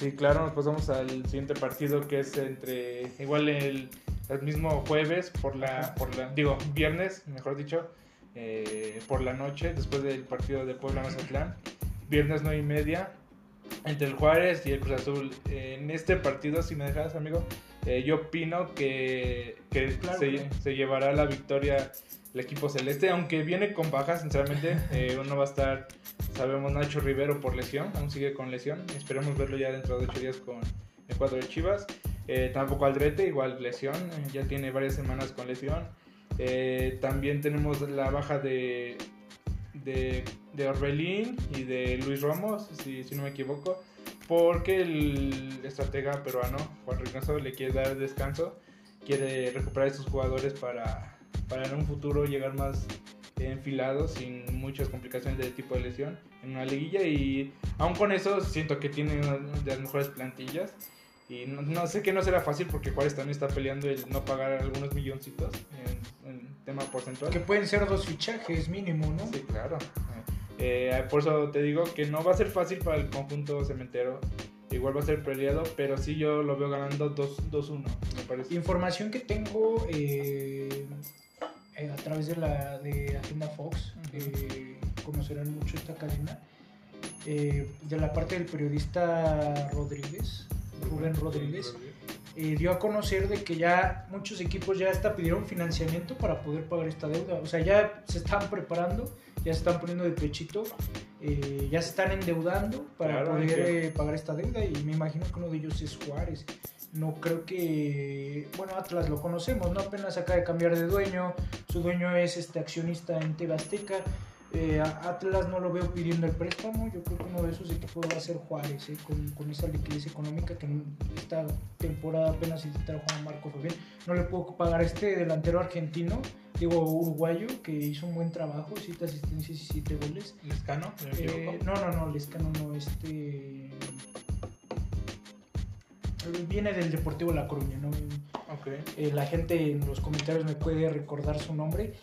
Sí, claro, nos pasamos al siguiente partido que es entre igual el, el mismo jueves por la, por la, digo, viernes, mejor dicho, eh, por la noche, después del partido de Puebla Mazatlán, viernes 9 y media, entre el Juárez y el Cruz Azul. en este partido, si me dejas, amigo, eh, yo opino que, que se, se, llevará la victoria el equipo celeste, aunque viene con bajas, sinceramente, eh, uno va a estar, sabemos, Nacho Rivero por lesión, aún sigue con lesión, esperemos verlo ya dentro de 8 días con el cuadro de Chivas. Eh, tampoco Aldrete, igual lesión, ya tiene varias semanas con lesión. Eh, también tenemos la baja de, de, de, Orbelín y de Luis Ramos, si, si no me equivoco, porque el estratega peruano, Juan Reynoso, le quiere dar descanso, quiere recuperar a estos jugadores para para en un futuro llegar más enfilado sin muchas complicaciones de tipo de lesión en una liguilla y aún con eso siento que tiene una de las mejores plantillas y no, sé que no será fácil porque Juárez también está peleando el no pagar algunos milloncitos en, tema porcentual. Que pueden ser dos fichajes mínimo, ¿no? Sí, claro. Eh, por eso te digo que no va a ser fácil para el conjunto cementero. Igual va a ser peleado, pero sí yo lo veo ganando 2-1, me parece. Información que tengo eh, eh, a través de la de Agenda Fox, eh, conocerán mucho esta cadena, eh, de la parte del periodista Rodríguez, Rubén Rodríguez, dio a conocer de que ya muchos equipos ya hasta pidieron financiamiento para poder pagar esta deuda, o sea, ya se están preparando, ya se están poniendo de pechito, ya se están endeudando para poder pagar esta deuda. Y me imagino que uno de ellos es Juárez. No creo que, bueno, Atlas lo conocemos, ¿no? Apenas acaba de cambiar de dueño, su dueño es este accionista en TV Azteca. Eh, Atlas no lo veo pidiendo el préstamo, yo creo que uno de esos equipos va a ser Juárez, ¿eh? con, con, esa liquidez económica que esta temporada apenas intentaron Juan Marco bien. No le puedo pagar a este delantero argentino, digo uruguayo, que hizo un buen trabajo, 7 asistencias y 7 goles. ¿Lescano? Eh, no, no, no, Lescano no, este viene del Deportivo La Coruña, ¿no? Eh, la gente en los comentarios me puede recordar su nombre,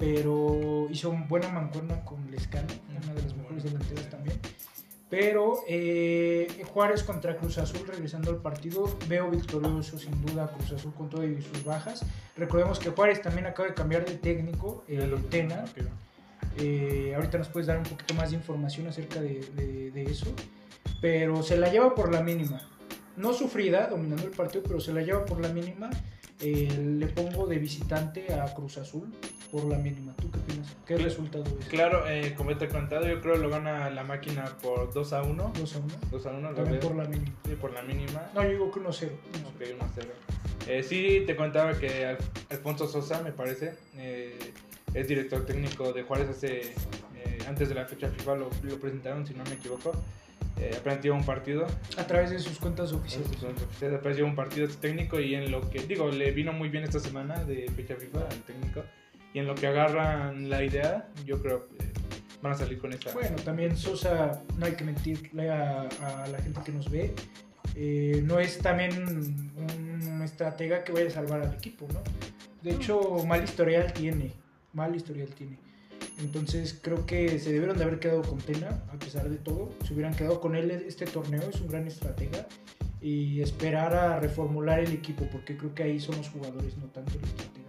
pero hizo buena mancuerna con Lescano, una de las mejores delanteras también. Pero eh, Juárez contra Cruz Azul, regresando al partido, veo victorioso sin duda Cruz Azul con todo y sus bajas. Recordemos que Juárez también acaba de cambiar de técnico, el Tena. Eh, ahorita nos puedes dar un poquito más de información acerca de, de eso. Pero se la lleva por la mínima no sufrida, dominando el partido, pero se la lleva por la mínima. Eh, le pongo de visitante a Cruz Azul por la mínima. ¿Tú qué opinas? ¿Qué resultado es? Claro, eh, como te he contado, yo creo que lo gana la máquina por 2 a 1. 2 a 1. 2 a 1. También por la mínima. Sí, por la mínima. No, yo digo que 1 a 0. Ok, 1 a 0. Eh, sí, te contaba que Alfonso Sosa, me parece, eh, es director técnico de Juárez hace, eh, antes de la fecha FIFA, lo, lo presentaron, si no me equivoco eh, apenas lleva un partido. A través de sus cuentas oficiales. Apenas lleva un partido técnico y en lo que, digo, le vino muy bien esta semana de fecha FIFA al técnico. Y en lo que agarran la idea, yo creo que van a salir con esta. Bueno, también Sosa, no hay que mentirle a, a la gente que nos ve. Eh, no es también un estratega que vaya a salvar al equipo, ¿no? De hecho, mal historial tiene. Mal historial tiene. Entonces creo que se debieron de haber quedado con Tena, a pesar de todo. Se hubieran quedado con él este torneo, es un gran estratega. Y esperar a reformular el equipo, porque creo que ahí son los jugadores, no tanto el estratega.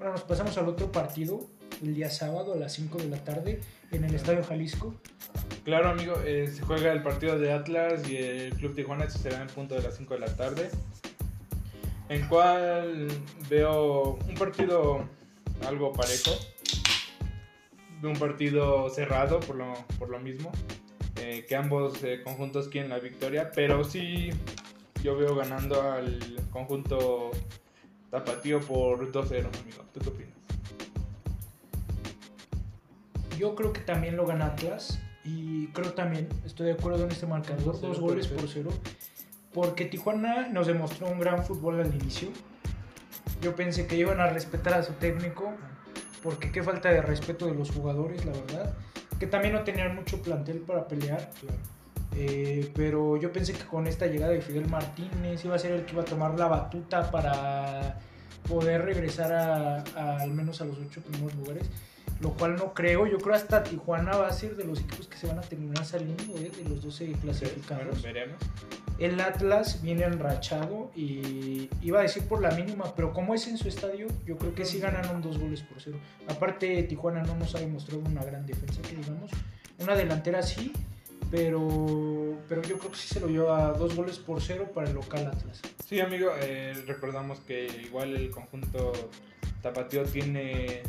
Bueno, nos pasamos al otro partido, el día sábado a las 5 de la tarde, en el Estadio Jalisco. Claro, amigo, eh, se juega el partido de Atlas y el Club Tijuana, se será en punto de las 5 de la tarde. En cual veo un partido algo parejo de un partido cerrado por lo, por lo mismo, eh, que ambos eh, conjuntos quieren la victoria, pero sí yo veo ganando al conjunto tapatío por 2-0, amigo. ¿Tú qué opinas? Yo creo que también lo gana Atlas y creo también, estoy de acuerdo en este marcador, dos goles por cero, porque Tijuana nos demostró un gran fútbol al inicio. Yo pensé que iban a respetar a su técnico, porque qué falta de respeto de los jugadores, la verdad. Que también no tenían mucho plantel para pelear. Eh, pero yo pensé que con esta llegada de Fidel Martínez iba a ser el que iba a tomar la batuta para poder regresar a, al menos a los ocho primeros lugares. lo cual no creo. Yo creo hasta Tijuana va a ser de los equipos que se van a terminar saliendo ¿eh? de los 12 clasificados. El Atlas viene enrachado y iba a decir por la mínima, pero como es en su estadio, yo creo que sí ganaron dos goles por cero. Aparte, Tijuana no nos ha demostrado una gran defensa, que digamos. Una delantera sí, pero, pero yo creo que sí se lo lleva dos goles por cero para el local Atlas. Sí, amigo, eh, recordamos que igual el conjunto Tapatío tiene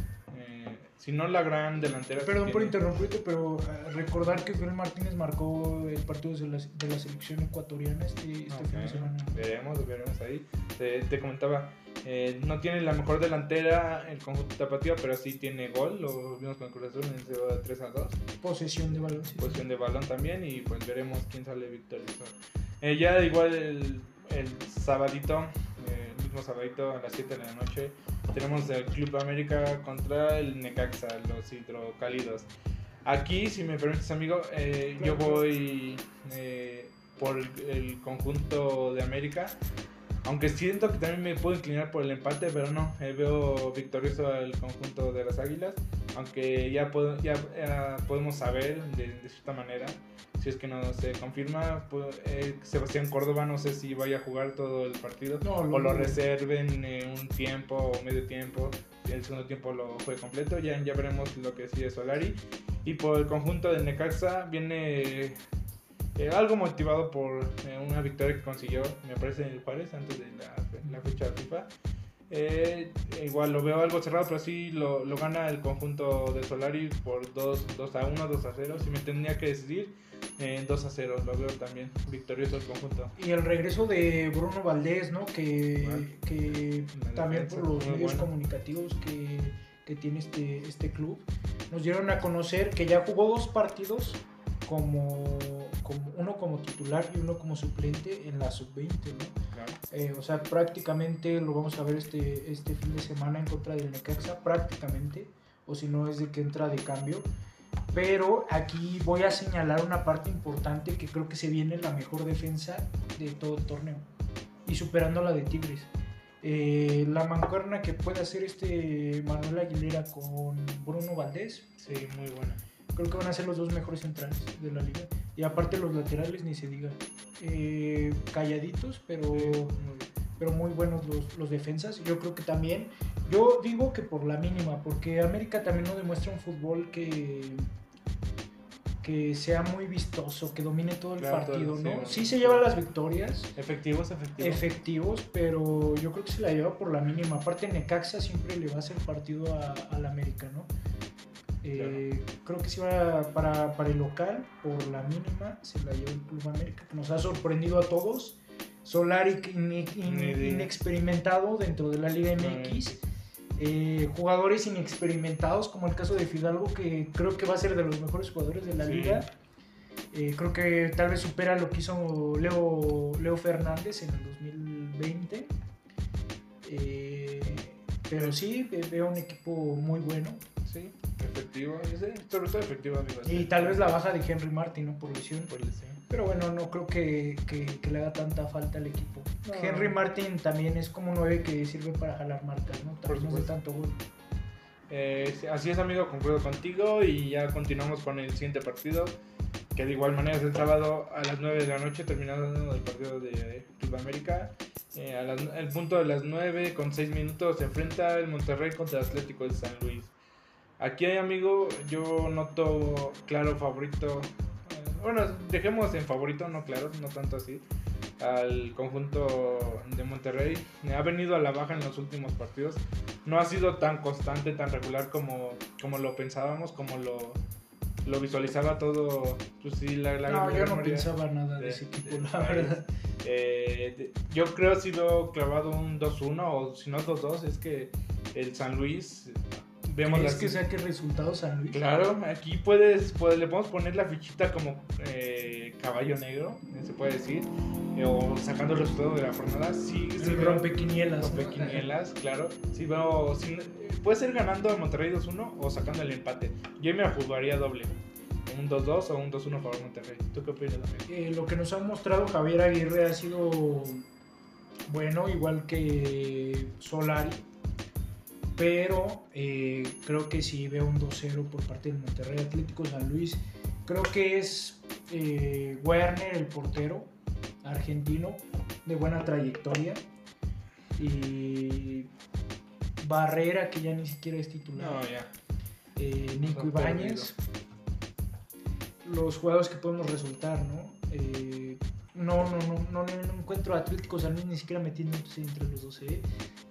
si no la gran delantera. Perdón por interrumpirte, pero eh, recordar que Joel Martínez marcó el partido de la, de la selección ecuatoriana este, este fin de semana. Veremos, veremos ahí. Te, comentaba, eh, no tiene la mejor delantera el conjunto tapatío, pero sí tiene gol. Lo vimos con Cruz Azul en 3 a 2. Posesión de balón. Posesión de balón también y pues veremos quién sale victorioso. Eh, ya igual el, el sabadito, el mismo sabadito a las 7 de la noche tenemos el Club América contra el Necaxa, los hidrocálidos. Aquí, si me permites, amigo, eh, yo voy eh, por el, conjunto de América. Aunque siento que también me puedo inclinar por el empate, pero no, eh, veo victorioso al conjunto de las Águilas. Aunque ya, ya, podemos saber de, de cierta manera si es que no se confirma, pues, eh, Sebastián Córdoba no sé si vaya a jugar todo el partido o lo reserven un tiempo o medio tiempo. El segundo tiempo lo fue completo, ya, ya veremos lo que sigue Solari. Y por el conjunto de Necaxa viene eh, algo motivado por eh, una victoria que consiguió, me parece, en el Juárez antes de la, fecha de FIFA. igual lo veo algo cerrado, pero sí lo, lo, gana el conjunto de Solari por 2, 2 a 1, 2 a 0. Si me tendría que decidir, en 2 a 0, lo veo también victorioso el conjunto. Y el regreso de Bruno Valdés, ¿no? Que, que también por los medios comunicativos que, que, tiene este, este club, nos dieron a conocer que ya jugó dos partidos, como, como uno como titular y uno como suplente en la sub-20, ¿no? Eh, o sea, prácticamente lo vamos a ver este, este fin de semana en contra del Necaxa, prácticamente, o si no es de que entra de cambio. Pero aquí voy a señalar una parte importante que creo que se viene la mejor defensa de todo el torneo. Y superando la de Tigres. Eh, la mancuerna que puede hacer este Manuel Aguilera con Bruno Valdés. Sí, muy buena. Creo que van a ser los dos mejores centrales de la liga. Y aparte los laterales ni se diga. Eh, calladitos, pero, pero muy buenos los, los defensas. Yo creo que también yo digo que por la mínima, porque América también no demuestra un fútbol que que sea muy vistoso, que domine todo el partido, ¿no? Sí, se lleva las victorias. Efectivos, efectivos. Efectivos, pero yo creo que se la lleva por la mínima. Aparte, Necaxa siempre le va a hacer partido al América, ¿no? Eh, creo que si va para, para el local, por la mínima, se la lleva el Club América, que nos ha sorprendido a todos. Solari inexperimentado dentro de la Liga MX. Eh, jugadores inexperimentados, como el caso de Fidalgo, que creo que va a ser de los mejores jugadores de la liga. Eh, creo que tal vez supera lo que hizo Leo, Leo Fernández en el 2020. Eh, pero sí, veo un equipo muy bueno. Sí, efectivo, sobre todo efectivo. Y tal vez la baja de Henry Martin, ¿no? Por lesión. Por lesión. Pero bueno, no creo que, le haga tanta falta al equipo. Henry Martin también es como un 9 que sirve para jalar marcas, ¿no? Por no de tanto gol. Eh, así es, amigo, concuerdo contigo y ya continuamos con el siguiente partido. Que de igual manera es el sábado a las 9 de la noche, terminando el partido de Club América. Eh, el punto de las 9 con 6 minutos se enfrenta el Monterrey contra el Atlético de San Luis. Aquí, amigo, yo noto claro favorito bueno, dejemos en favorito, no claro, no tanto así, al conjunto de Monterrey. Ha venido a la baja en los últimos partidos. No ha sido tan constante, tan regular como, como lo pensábamos, como lo, lo visualizaba todo. Pues sí, la, la no, yo no pensaba nada de, ese equipo, la verdad. Eh, yo creo ha sido clavado un 2-1 o si no 2-2. Es que el San Luis vemos las... que saque resultados San Luis? Claro, aquí puedes, le podemos poner la fichita como eh, caballo negro, se puede decir, o sacando el resultado de la jornada. Sí, sí rompe quinielas. Rompe quinielas, claro. Sí veo, puede ser ganando a Monterrey 2-1 o sacando el empate. Yo me jugaría doble. Un 2-2 o un 2-1 para Monterrey. ¿Tú qué opinas, eh, lo que nos ha mostrado Javier Aguirre ha sido bueno, igual que Solari pero eh, creo que si veo un 2-0 por parte del Monterrey Atlético San Luis. Creo que es eh, Werner, el portero argentino, de buena trayectoria. Y Barrera, que ya ni siquiera es titular. No, ya. Eh, Nico Ibáñez. Los jugadores que podemos resultar, ¿no? Eh, no, no, no, no, no encuentro a Atlético San Luis ni siquiera metiéndose entre los dos. ¿eh?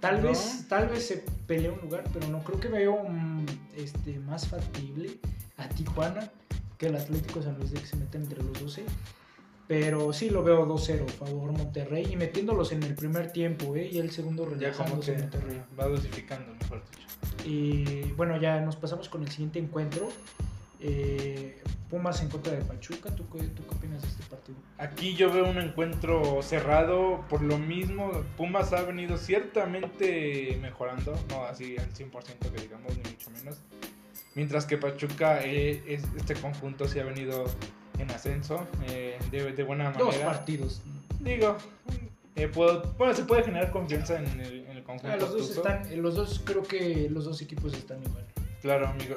Tal, No. vez, tal vez se pelea un lugar, pero no creo que veo mm, este, más factible a Tijuana que el Atlético San Luis de que se meta entre los 12. Pero sí lo veo 2-0 favor Monterrey y metiéndolos en el primer tiempo, ¿eh? y el segundo Ya como relajándose que Monterrey. va dosificando, mejor dicho. Y bueno, ya nos pasamos con el siguiente encuentro. Eh, Pumas en contra de Pachuca. ¿Tú, qué- ¿Tú qué opinas de este partido? Aquí yo veo un encuentro cerrado, por lo mismo, Pumas ha venido ciertamente mejorando, no así al 100% que digamos, ni mucho menos. Mientras que Pachuca, eh, es- este conjunto sí ha venido en ascenso, eh, de, de buena Dos manera. partidos. Digo, eh, puedo- bueno, se puede generar confianza en el, en el conjunto. Ah, los dos están, los dos creo que los dos equipos están igual. Claro, amigo.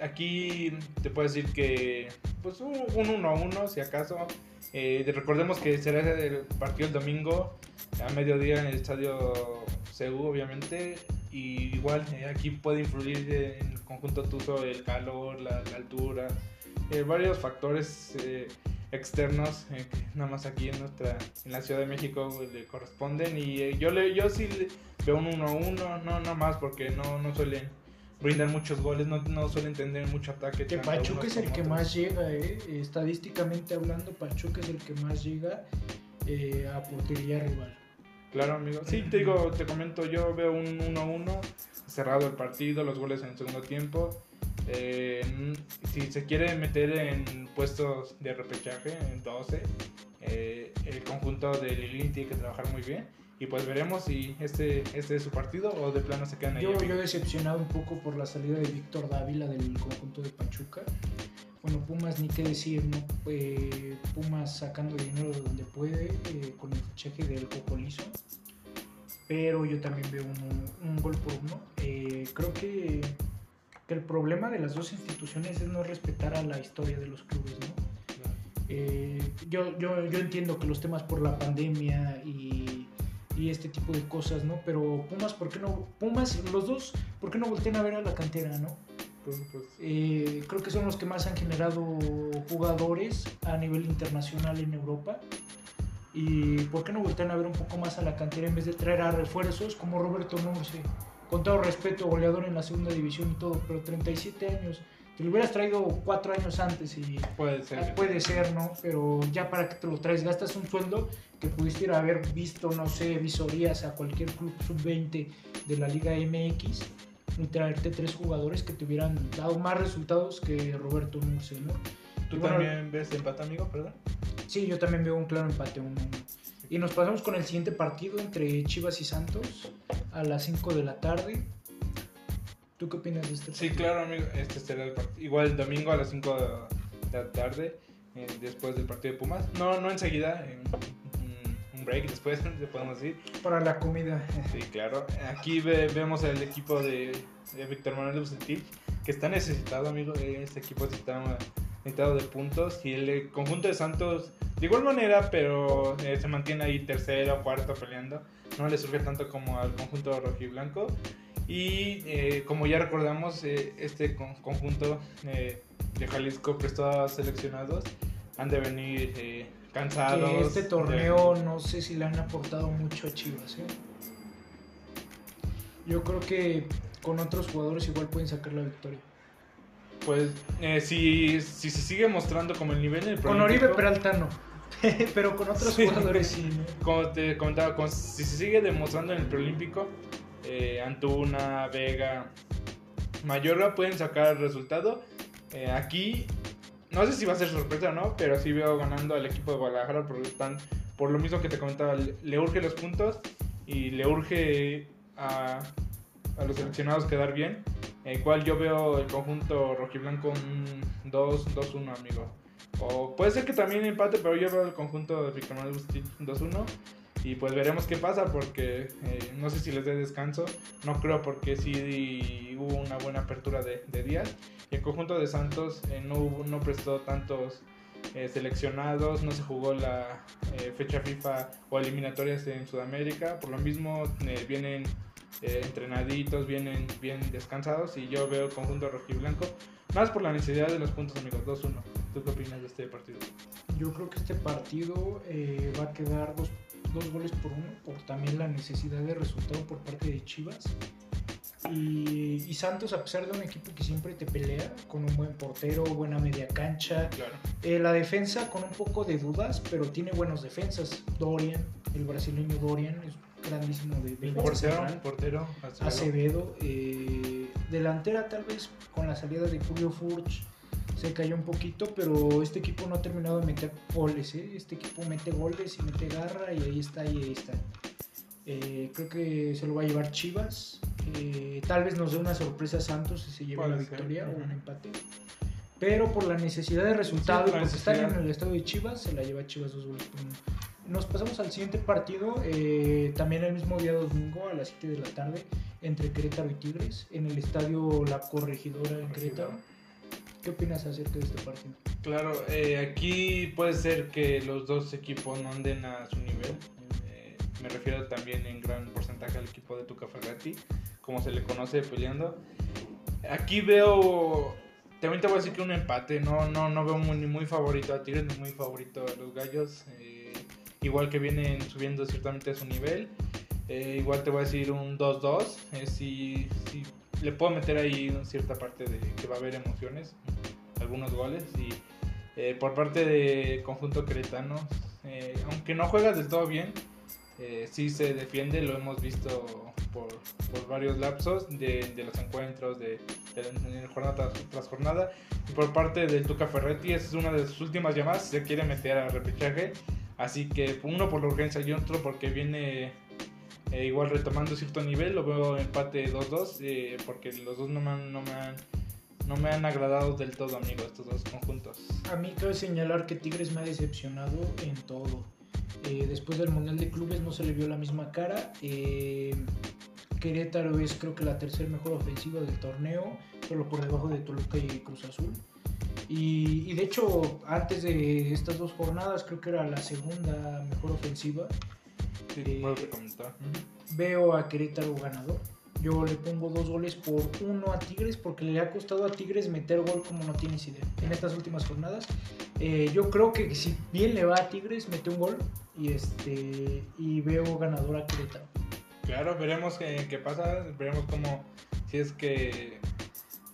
Aquí te puedo decir que, pues, un 1 a 1, si acaso. Eh, recordemos que será el partido el domingo a mediodía en el estadio CU, obviamente. Y igual, eh, aquí puede influir en el conjunto tuzo el calor, la, altura, eh, varios factores externos que nada más aquí en nuestra en la Ciudad de México le corresponden. Y yo, le, yo sí veo un 1 a 1, no nada más porque no, no suelen brindan muchos goles, no, no suelen tener mucho ataque. Que Pachuca es el que otros. más llega, eh. estadísticamente hablando, Pachuca es el que más llega eh, a portería rival. Claro, amigo. Sí, te digo, te comento, yo veo un 1-1, cerrado el partido, los goles en el segundo tiempo. Eh, si se quiere meter en puestos de repechaje, en 12, eh, el conjunto de Lilín tiene que trabajar muy bien. Y pues veremos si este, este es su partido o de plano se quedan ahí. Yo, decepcionado un poco por la salida de Víctor Dávila del conjunto de Pachuca. Bueno, Pumas ni qué decir, ¿no? Eh, Pumas sacando dinero de donde puede eh, con el fichaje del Cocolizo. Pero yo también veo un, un gol por uno. Eh, creo que, que el problema de las dos instituciones es no respetar a la historia de los clubes, ¿no? Eh, yo, yo, yo entiendo que los temas por la pandemia y, y este tipo de cosas, ¿no? Pero Pumas, ¿por qué no? Pumas, los dos, ¿por qué no voltean a ver a la cantera, ¿no? Pues, pues, Eh, creo que son los que más han generado jugadores a nivel internacional en Europa. ¿Y por qué no voltean a ver un poco más a la cantera en vez de traer a refuerzos como Roberto Nurse? Con todo respeto, goleador en la segunda división y todo, pero 37 años. Te lo hubieras traído cuatro años antes y puede ser. Ah, Puede ser, ¿no? Pero ya para que te lo traes, gastas un sueldo que pudiste ir a haber visto, no sé, visorías a cualquier club sub-20 de la Liga MX y traerte tres jugadores que te hubieran dado más resultados que Roberto Murce, ¿no? ¿Tú bueno, también ves empate, amigo? Perdón. Sí, yo también veo un claro empate. Y nos pasamos con el siguiente partido entre Chivas y Santos a las 5 de la tarde. ¿Tú qué opinas de este Sí, partido? claro, amigo. Este será el partido. Igual el domingo a las 5 de la tarde, eh, después del partido de Pumas. No, no enseguida, en un- un break después, le podemos decir. Para la comida. Sí, claro. Aquí ve- vemos el equipo de, de Víctor Manuel Bucetich, que está necesitado, amigo. Este equipo sí está necesitado de puntos. Y el eh, conjunto de Santos, de igual manera, pero eh, se mantiene ahí tercero, cuarto peleando. No le surge tanto como al conjunto rojiblanco. Y eh, como ya recordamos, eh, este con- conjunto eh, de Jalisco prestó a seleccionados. Han de venir eh, cansados. que este de- torneo no sé si le han aportado mucho a Chivas. ¿eh? Yo creo que con otros jugadores igual pueden sacar la victoria. Pues eh, si, si se sigue mostrando como el nivel en el Con Oribe Peralta no, pero con otros Sí. jugadores sí. Como te comentaba, con- si se sigue demostrando en el preolímpico, eh, Antuna, Vega, Mayorga pueden sacar el resultado. Eh, aquí, no sé si va a ser sorpresa o no, pero sí veo ganando al equipo de Guadalajara porque están, por lo mismo que te comentaba, le, urge los puntos y le urge a, a los seleccionados quedar bien. El cual yo veo el conjunto rojiblanco un 2-2-1, amigo. O puede ser que también empate, pero yo veo el conjunto de Bucetich 2-1. Y pues veremos qué pasa porque eh, no sé si les dé descanso. No creo porque sí hubo una buena apertura de, de días. Y el conjunto de Santos eh, no, hubo- no prestó tantos eh, seleccionados, no se jugó la eh, fecha FIFA o eliminatorias en Sudamérica. Por lo mismo eh, vienen eh, entrenaditos, vienen bien descansados y yo veo conjunto rojiblanco. Más por la necesidad de los puntos, amigos. 2-1. ¿Tú qué opinas de este partido? Yo creo que este partido eh, va a quedar dos, dos goles por uno, por también la necesidad de resultado por parte de Chivas. Y, y Santos, a pesar de un equipo que siempre te pelea, con un buen portero, buena media cancha, Claro. eh, la defensa con un poco de dudas, pero tiene buenos defensas. Dorian, el brasileño Dorian, es grandísimo de, de portero, central. portero, Acevedo. Acevedo, eh, delantera tal vez con la salida de Julio Furch se cayó un poquito, pero este equipo no ha terminado de meter goles, ¿eh? este equipo mete goles y mete garra y ahí está y ahí está. Eh, creo que se lo va a llevar Chivas, eh, tal vez nos dé una sorpresa Santos si se lleva la ser, victoria o un empate. Pero por la necesidad de resultado Sí, por están en el estado de Chivas, se la lleva Chivas dos goles por uno. Nos pasamos al siguiente partido, eh, también el mismo día domingo a las 7 de la tarde, entre Querétaro y Tigres, en el estadio La Corregidora en Querétaro. ¿Qué opinas acerca de este partido? Claro, eh, aquí puede ser que los dos equipos no anden a su nivel. Eh, me refiero también en gran porcentaje al equipo de Tuca Ferretti, como se le conoce peleando. Aquí veo, también te voy a decir que un empate, no, no, no veo muy, ni muy favorito a Tigres ni muy favorito a los Gallos. eh, igual que vienen subiendo ciertamente a su nivel. Eh, igual te voy a decir un 2-2. eh, si, si le puedo meter ahí una cierta parte de que va a haber emociones, algunos goles. Y eh, por parte de conjunto queretano, eh, aunque no juega del todo bien, eh, sí se defiende, lo hemos visto por, por varios lapsos de, los encuentros, de, de- jornada tras, jornada. Y por parte del Tuca Ferretti, es una de sus últimas llamadas, se quiere meter a repechaje. Así que uno por la urgencia y otro porque viene eh, igual retomando cierto nivel, lo veo empate 2-2, eh, porque los dos no me, han, no, me han, no me han agradado del todo, amigos, estos dos conjuntos. A mí cabe señalar que Tigres me ha decepcionado en todo. Eh, después del Mundial de Clubes no se le vio la misma cara. Eh, Querétaro es creo que la tercera mejor ofensiva del torneo, solo por debajo de Toluca y Cruz Azul. Y, y de hecho, antes de estas dos jornadas, creo que era la segunda mejor ofensiva. Sí, Eh, puedo comentar. Veo a Querétaro ganador. Yo le pongo dos goles por uno a Tigres porque le ha costado a Tigres meter gol como no tienes idea en estas últimas jornadas. Eh, yo creo que si bien le va a Tigres, mete un gol y este y veo ganador a Querétaro. Claro, veremos qué, qué pasa, veremos cómo, si es que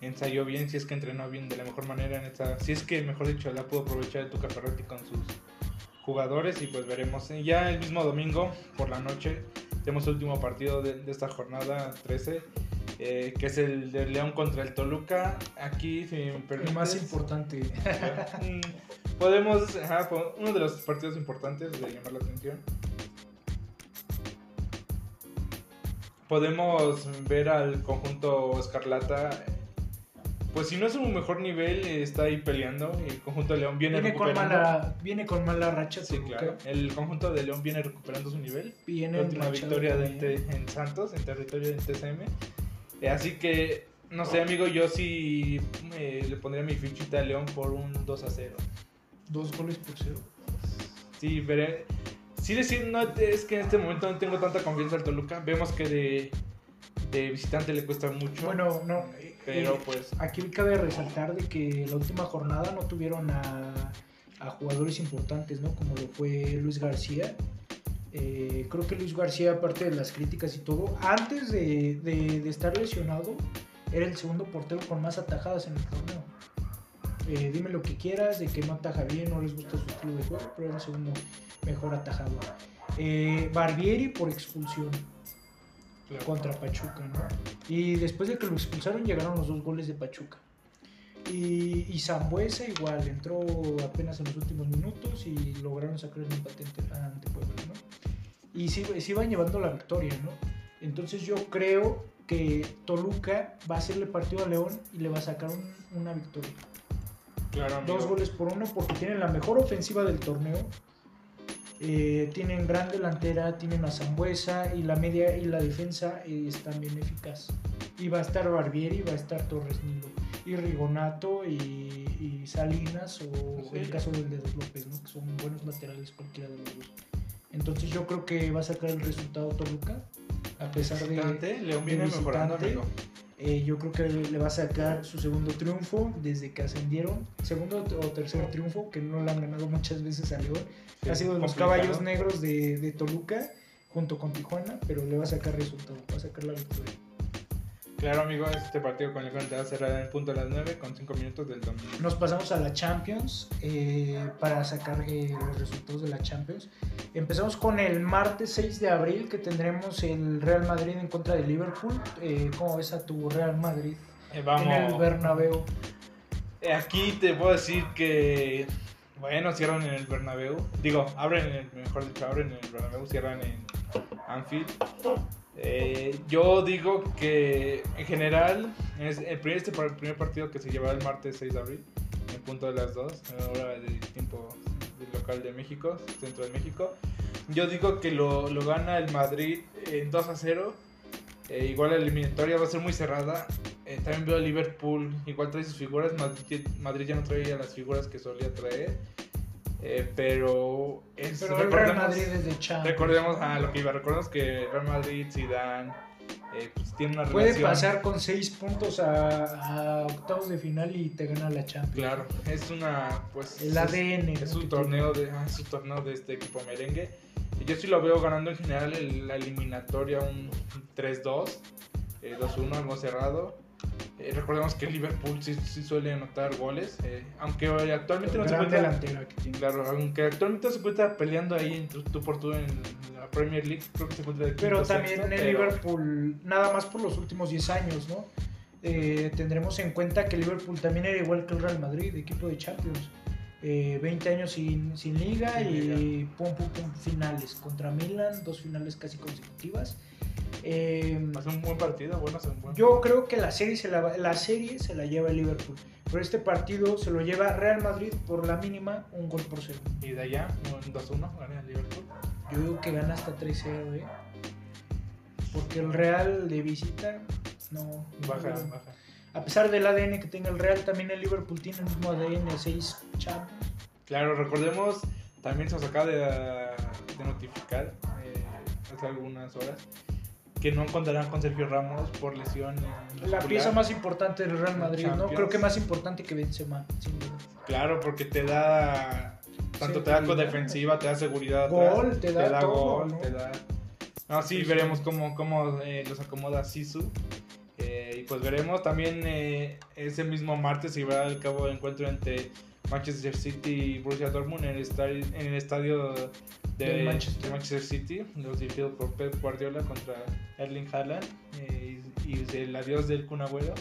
ensayó bien, si es que entrenó bien de la mejor manera en esta, si es que, mejor dicho, la pudo aprovechar el Tuca Ferretti con sus jugadores y pues veremos. Ya el mismo domingo por la noche tenemos el último partido de, de esta jornada 13, eh, que es el de León contra el Toluca. Aquí, si me El más importante. mm, podemos, ajá, uno de los partidos importantes de llamar la atención. Podemos ver al conjunto Escarlata. Pues si no es un mejor nivel, está ahí peleando. y El conjunto de León viene, Viene con recuperando. mala viene con mala racha Sí, claro. El conjunto de León viene recuperando su nivel. Viene La última victoria de, también. en Santos, en territorio del TCM. Eh, así que, no sé, amigo, yo sí eh, le pondría mi fichita a León por un 2 a 0. dos goles por cero. Sí, veré. Sí, decir, no, es que en este momento no tengo tanta confianza al Toluca. Vemos que de, de visitante le cuesta mucho. Bueno, no. Eh, pero eh, pues. Aquí cabe resaltar de que la última jornada no tuvieron a, a jugadores importantes, ¿no? Como lo fue Luis García. Eh, creo que Luis García, aparte de las críticas y todo, antes de, de- de estar lesionado, era el segundo portero con más atajadas en el torneo. Eh, dime lo que quieras, de que no ataja bien, no les gusta su estilo de juego, pero era el segundo mejor atajador. Eh, Barbieri por expulsión claro. contra Pachuca, ¿no? Y después de que lo expulsaron llegaron los dos goles de Pachuca. Y, y Zambuesa igual, entró apenas en los últimos minutos y lograron sacar el empate ante, Puebla, ¿no? Y se, se iban llevando la victoria, ¿no? Entonces yo creo que Toluca va a hacerle partido a León y le va a sacar un- una victoria. Claro. Dos goles por uno porque tienen la mejor ofensiva del torneo. Eh, tienen gran delantera, tienen a Zambuesa y la media y la defensa es también eficaz. Y va a estar Barbieri, va a estar Torres Nilo, y Rigonato y, y Salinas, o el caso del de López, ¿no? que son buenos laterales cualquiera de los dos. Entonces yo creo que va a sacar el resultado Toluca, a pesar de... León viene mejorando, amigo. Eh, yo creo que le va a sacar su segundo triunfo desde que ascendieron. Segundo o tercer triunfo, que no le han ganado muchas veces a León. Sí, ha sido de los caballos negros de, de Toluca junto con Tijuana, pero le va a sacar resultado, va a sacar la victoria. Claro, amigo, este partido con el León te va a cerrar en el punto de las 9 con 5 minutos del domingo. Nos pasamos a la Champions eh, para sacar eh, los resultados de la Champions. Empezamos con el martes 6 de abril que tendremos el Real Madrid en contra de Liverpool. Eh, ¿Cómo ves a tu Real Madrid Eh, en el vamos. Bernabéu? Aquí te puedo decir que, bueno, cierran en el Bernabéu. Digo, abren, en el, mejor dicho, abren en el Bernabéu, cierran en Anfield. Eh, yo digo que en general es el primer, este par- primer partido que se llevará el martes 6 de abril, en punto de las 2, hora de tiempo del local de México, centro de México. Yo digo que lo, lo gana el Madrid en 2 a 0. Eh, igual la eliminatoria va a ser muy cerrada. Eh, también veo a Liverpool, igual trae sus figuras. Madrid, Madrid ya no traía las figuras que solía traer. Eh, pero es, Pero el Real Madrid es de Champions. Recordemos a lo que iba, recordemos que Real Madrid, Zidane, eh, pues tiene una Puede relación. pasar con 6 puntos a, a octavos de final y te gana la Champions. Claro, es una, pues. El es- ADN. Es, ¿no? un torneo de, ah, es un torneo de este equipo merengue. Y yo sí lo veo ganando en general el- la eliminatoria un 3-2, eh, 2-1, algo cerrado. Eh, recordemos que Liverpool sí, sí suele anotar goles, eh, aunque actualmente no tiene. se Gran encuentra. Claro, aunque actualmente se encuentra peleando ahí en tú, tú por tú en la Premier League, creo que se encuentra de Pero también sexto, el pero- Liverpool, nada más por los últimos 10 años, ¿no? Eh, tendremos en cuenta que Liverpool también era igual que el Real Madrid, equipo de Champions. Eh, 20 años sin, sin liga Sin y pum, pum, pum, finales. Contra Milan, dos finales casi consecutivas. Eh, Hace un buen partido, bueno, hace un buen yo creo que la serie, se la, la serie se la lleva el Liverpool. Pero este partido se lo lleva Real Madrid por la mínima, un gol por cero. Y de allá, un 2-1, gana el Liverpool. Yo digo que gana hasta 3-0, ¿eh? Porque el Real de visita, no. Baja, no. baja. A pesar del ADN que tenga el Real, también el Liverpool tiene el mismo ADN, 6 Champions. Claro, recordemos, también se nos acaba de, de notificar eh, hace algunas horas que no contarán con Sergio Ramos por lesión. en La muscular. pieza más importante del Real Madrid, ¿no? Creo que más importante que Benzema, sin duda. Claro, porque te da. Tanto te da con defensiva, te da seguridad. Gol, atrás, te da todo, gol, ¿no? te da. No, sí. veremos cómo, cómo eh, los acomoda Sisu. Pues veremos también eh, ese mismo martes se llevará a cabo el encuentro entre Manchester City y Borussia Dortmund en el estadio, en el estadio de, Del Manchester. Manchester City, los dirigidos por Pep Guardiola contra Erling Haaland eh, y, y el adiós del Kun Agüero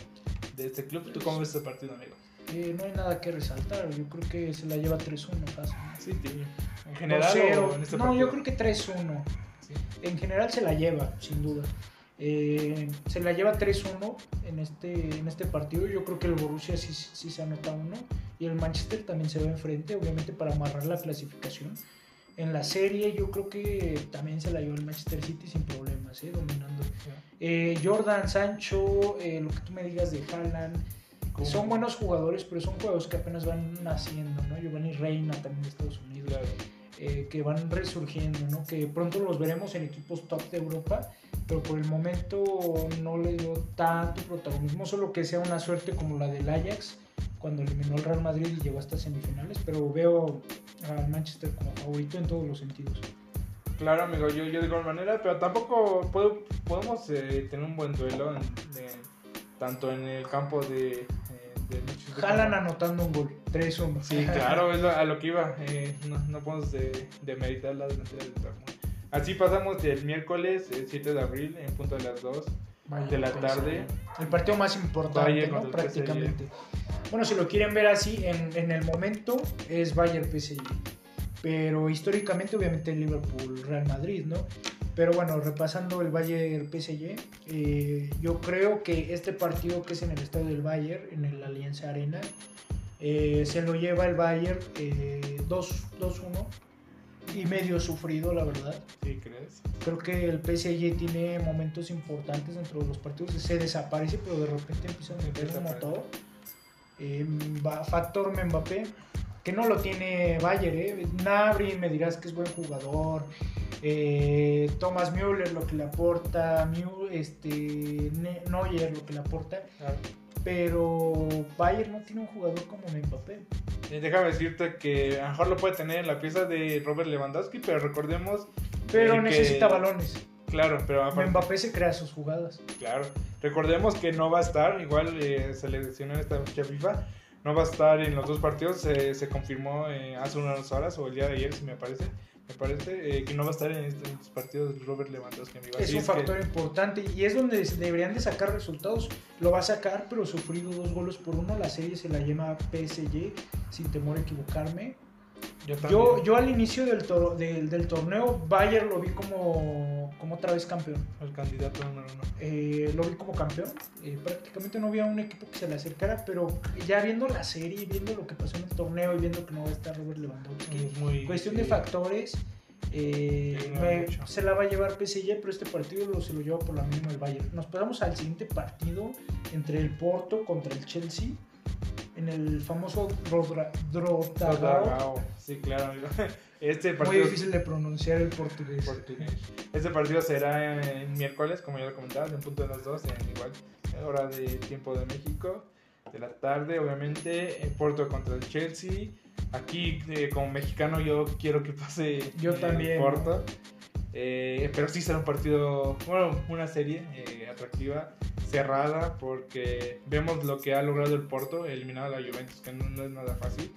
de este club. ¿Tú cómo ves este partido, amigo? Eh, no hay nada que resaltar, yo creo que se la lleva 3-1 fácil. City. ¿En general 2-0. o en este no, yo creo que 3-1. Sí. En general se la lleva, sin duda. Eh, se la lleva 3-1 en este, en este partido. Yo creo que el Borussia sí, sí se anota uno. Y el Manchester también se va enfrente, obviamente para amarrar la clasificación. En la serie yo creo que también se la lleva el Manchester City sin problemas, ¿eh? dominando. Eh, Jordan, Sancho, eh, lo que tú me digas de Haaland. ¿Cómo? Son buenos jugadores, pero son jugadores que apenas van naciendo, ¿no? Giovanni Reina también de Estados Unidos Claro. Eh, que van resurgiendo, ¿no? Que pronto los veremos en equipos top de Europa, pero por el momento no le dio tanto protagonismo, solo que sea una suerte como la del Ajax cuando eliminó al Real Madrid y llegó hasta semifinales, pero veo al Manchester como favorito en todos los sentidos. Claro, amigo, yo, yo de igual manera, pero tampoco puedo- podemos eh, tener un buen duelo en- de- tanto en el campo de, Jalan anotando un gol, 3-1. Sí, claro, es lo- a lo que iba. eh, no, no podemos de, demeritar la delantera del torneo. Así pasamos del miércoles eh, 7 de abril en punto de las 2 Vaya, de la pues, tarde. El partido más importante, ¿no? el PSG. Prácticamente. Bueno, si lo quieren ver así, en, en el momento es Bayern PSG. Pero históricamente, obviamente, Liverpool, Real Madrid, ¿no? Pero bueno, repasando el Bayern PSG, eh, yo creo que este partido que es en el estadio del Bayern, en el Alianza Arena, eh, se lo lleva el Bayern eh, 2 2-1. y medio sufrido, la verdad. ¿Sí crees? Creo que el PSG tiene momentos importantes dentro de los partidos. Se desaparece, pero de repente empieza a meter como todo. Eh, factor Mbappé, que no lo tiene Bayer, ¿eh? Nabri, me dirás que es buen jugador. Eh, Thomas Müller, lo que le aporta. Mu- este, Ne- Neuer, lo que le aporta. Pero Bayer no tiene un jugador como Mbappé. Déjame decirte que a lo mejor lo puede tener en la pieza de Robert Lewandowski, pero recordemos. Pero eh, que- necesita balones. Claro, pero aparte- Mbappé se crea sus jugadas. Claro. Recordemos que no va a estar, igual eh, se le lesionó en esta fecha FIFA, no va a estar en los dos partidos, se, se confirmó eh, hace unas horas o el día de ayer, si me parece, me parece eh, que no va a estar en estos partidos Robert Lewandowski. amigo. Es un que- factor importante y es donde deberían de sacar resultados. Lo va a sacar, pero sufrido dos goles por uno. La serie se la llama PSG, sin temor a equivocarme. Yo. Yo, yo al inicio del, toro- del, del torneo, Bayer lo vi como, como otra vez campeón. el candidato número uno. Eh, lo vi como campeón. Eh, prácticamente no había un equipo que se le acercara, pero ya viendo la serie, viendo lo que pasó en el torneo y viendo que no va a estar Robert Lewandowski, muy, cuestión sí, de factores. eh, me- se la va a llevar PSG, pero este partido lo, se lo lleva por la mínima el Bayern. Nos pasamos al siguiente partido entre el Porto contra el Chelsea en el famoso Drodra- Drotagao. Drogao. Sí, claro, amigo. Este Muy partido difícil de pronunciar el portugués. portugués. Este partido será en miércoles, como ya lo comentabas, en punto de las 2, en igual hora de tiempo de México, de la tarde, obviamente, en Porto contra el Chelsea. Aquí, eh, como mexicano, yo quiero que pase Yo también, Porto. Eh, pero sí será un partido, bueno, una serie eh, atractiva, cerrada, porque vemos lo que ha logrado el Porto, eliminado a la Juventus, que no, no es nada fácil.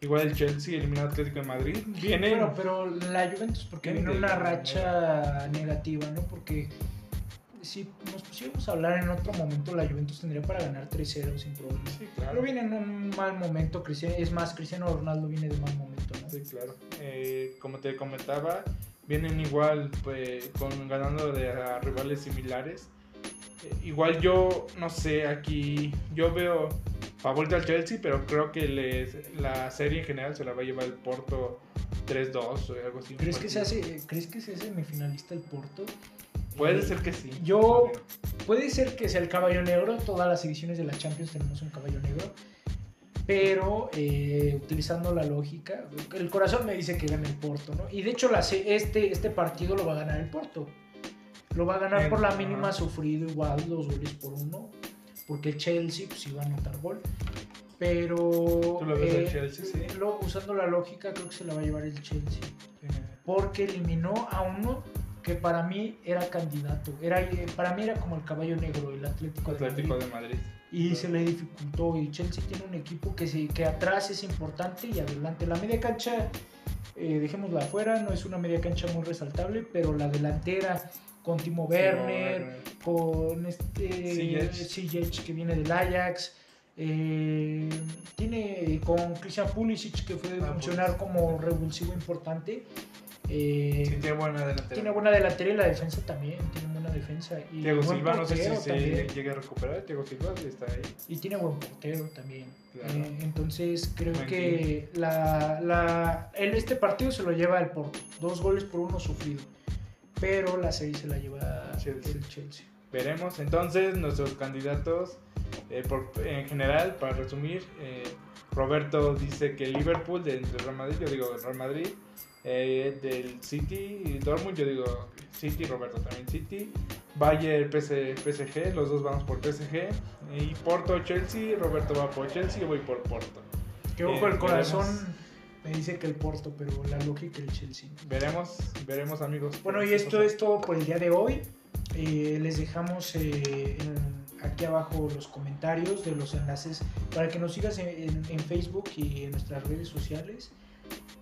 Igual el Chelsea, eliminado al Atlético de Madrid. Viene. Bueno, pero la Juventus porque Viene una racha negativa, ¿no? Porque si nos pusiéramos a hablar en otro momento, la Juventus tendría para ganar 3-0 sin problema. Sí, claro. Pero viene en un mal momento, Cristiano- es más, Cristiano Ronaldo viene de mal momento, ¿no? Sí, claro. Eh, como te comentaba, vienen igual pues, con ganando de a rivales similares. Eh, igual yo, no sé, aquí yo veo favorito al Chelsea, pero creo que les- la serie en general se la va a llevar el Porto 3-2 o algo así. ¿Crees que, se hace, ¿Crees que se hace semifinalista el Porto? Puede Eh, ser que sí. Yo, puede ser que sea el caballo negro, todas las ediciones de la Champions tenemos un caballo negro, pero eh, utilizando la lógica, el corazón me dice que gana el Porto, ¿no? Y de hecho la, este, este partido lo va a ganar el Porto. Lo va a ganar por la mínima sufrido igual, dos goles por uno, porque el Chelsea pues iba a anotar gol. Pero ¿Tú lo ves al eh, Chelsea, sí? lo- usando la lógica creo que se la va a llevar el Chelsea porque eliminó a uno que para mí era candidato. Era, eh, para mí era como el caballo negro, el Atlético, de Atlético Madrid. de Madrid. Y se le dificultó. Y Chelsea tiene un equipo que, se, que atrás es importante y adelante. La media cancha, eh, dejémosla afuera, no es una media cancha muy resaltable, pero la delantera con Timo Werner, con este Ziyech. Que viene del Ajax. eh, tiene con Christian Pulisic que puede Ah, funcionar como revulsivo importante. Eh, Sí, tiene buena delantera. tiene buena delantera y la defensa también. Tiene buena defensa. Y buen Silva, no sé si se llega a recuperar. Thiago Silva está ahí. Y tiene buen portero también. Claro. Eh, entonces creo que la, la, en este partido se lo lleva el Porto. Dos goles por uno sufrido. Pero la serie se la lleva Chelsea. el Chelsea. Veremos entonces nuestros candidatos eh, por- en general, para resumir. eh, Roberto dice que Liverpool del del Real Madrid, yo digo Real Madrid. Eh, del City y Dortmund, yo digo City, Roberto también City. Bayern, PS PSG, los dos vamos por PSG. Y Porto, Chelsea, Roberto va por Chelsea, yo voy por Porto. Que ojo, Eh, el corazón veremos. me dice que el Porto, pero la lógica el Chelsea. Veremos, veremos amigos. Bueno, y esto es todo por el día de hoy. Eh, les dejamos eh, en- aquí abajo los comentarios de los enlaces para que nos sigas en, en- en Facebook y en nuestras redes sociales.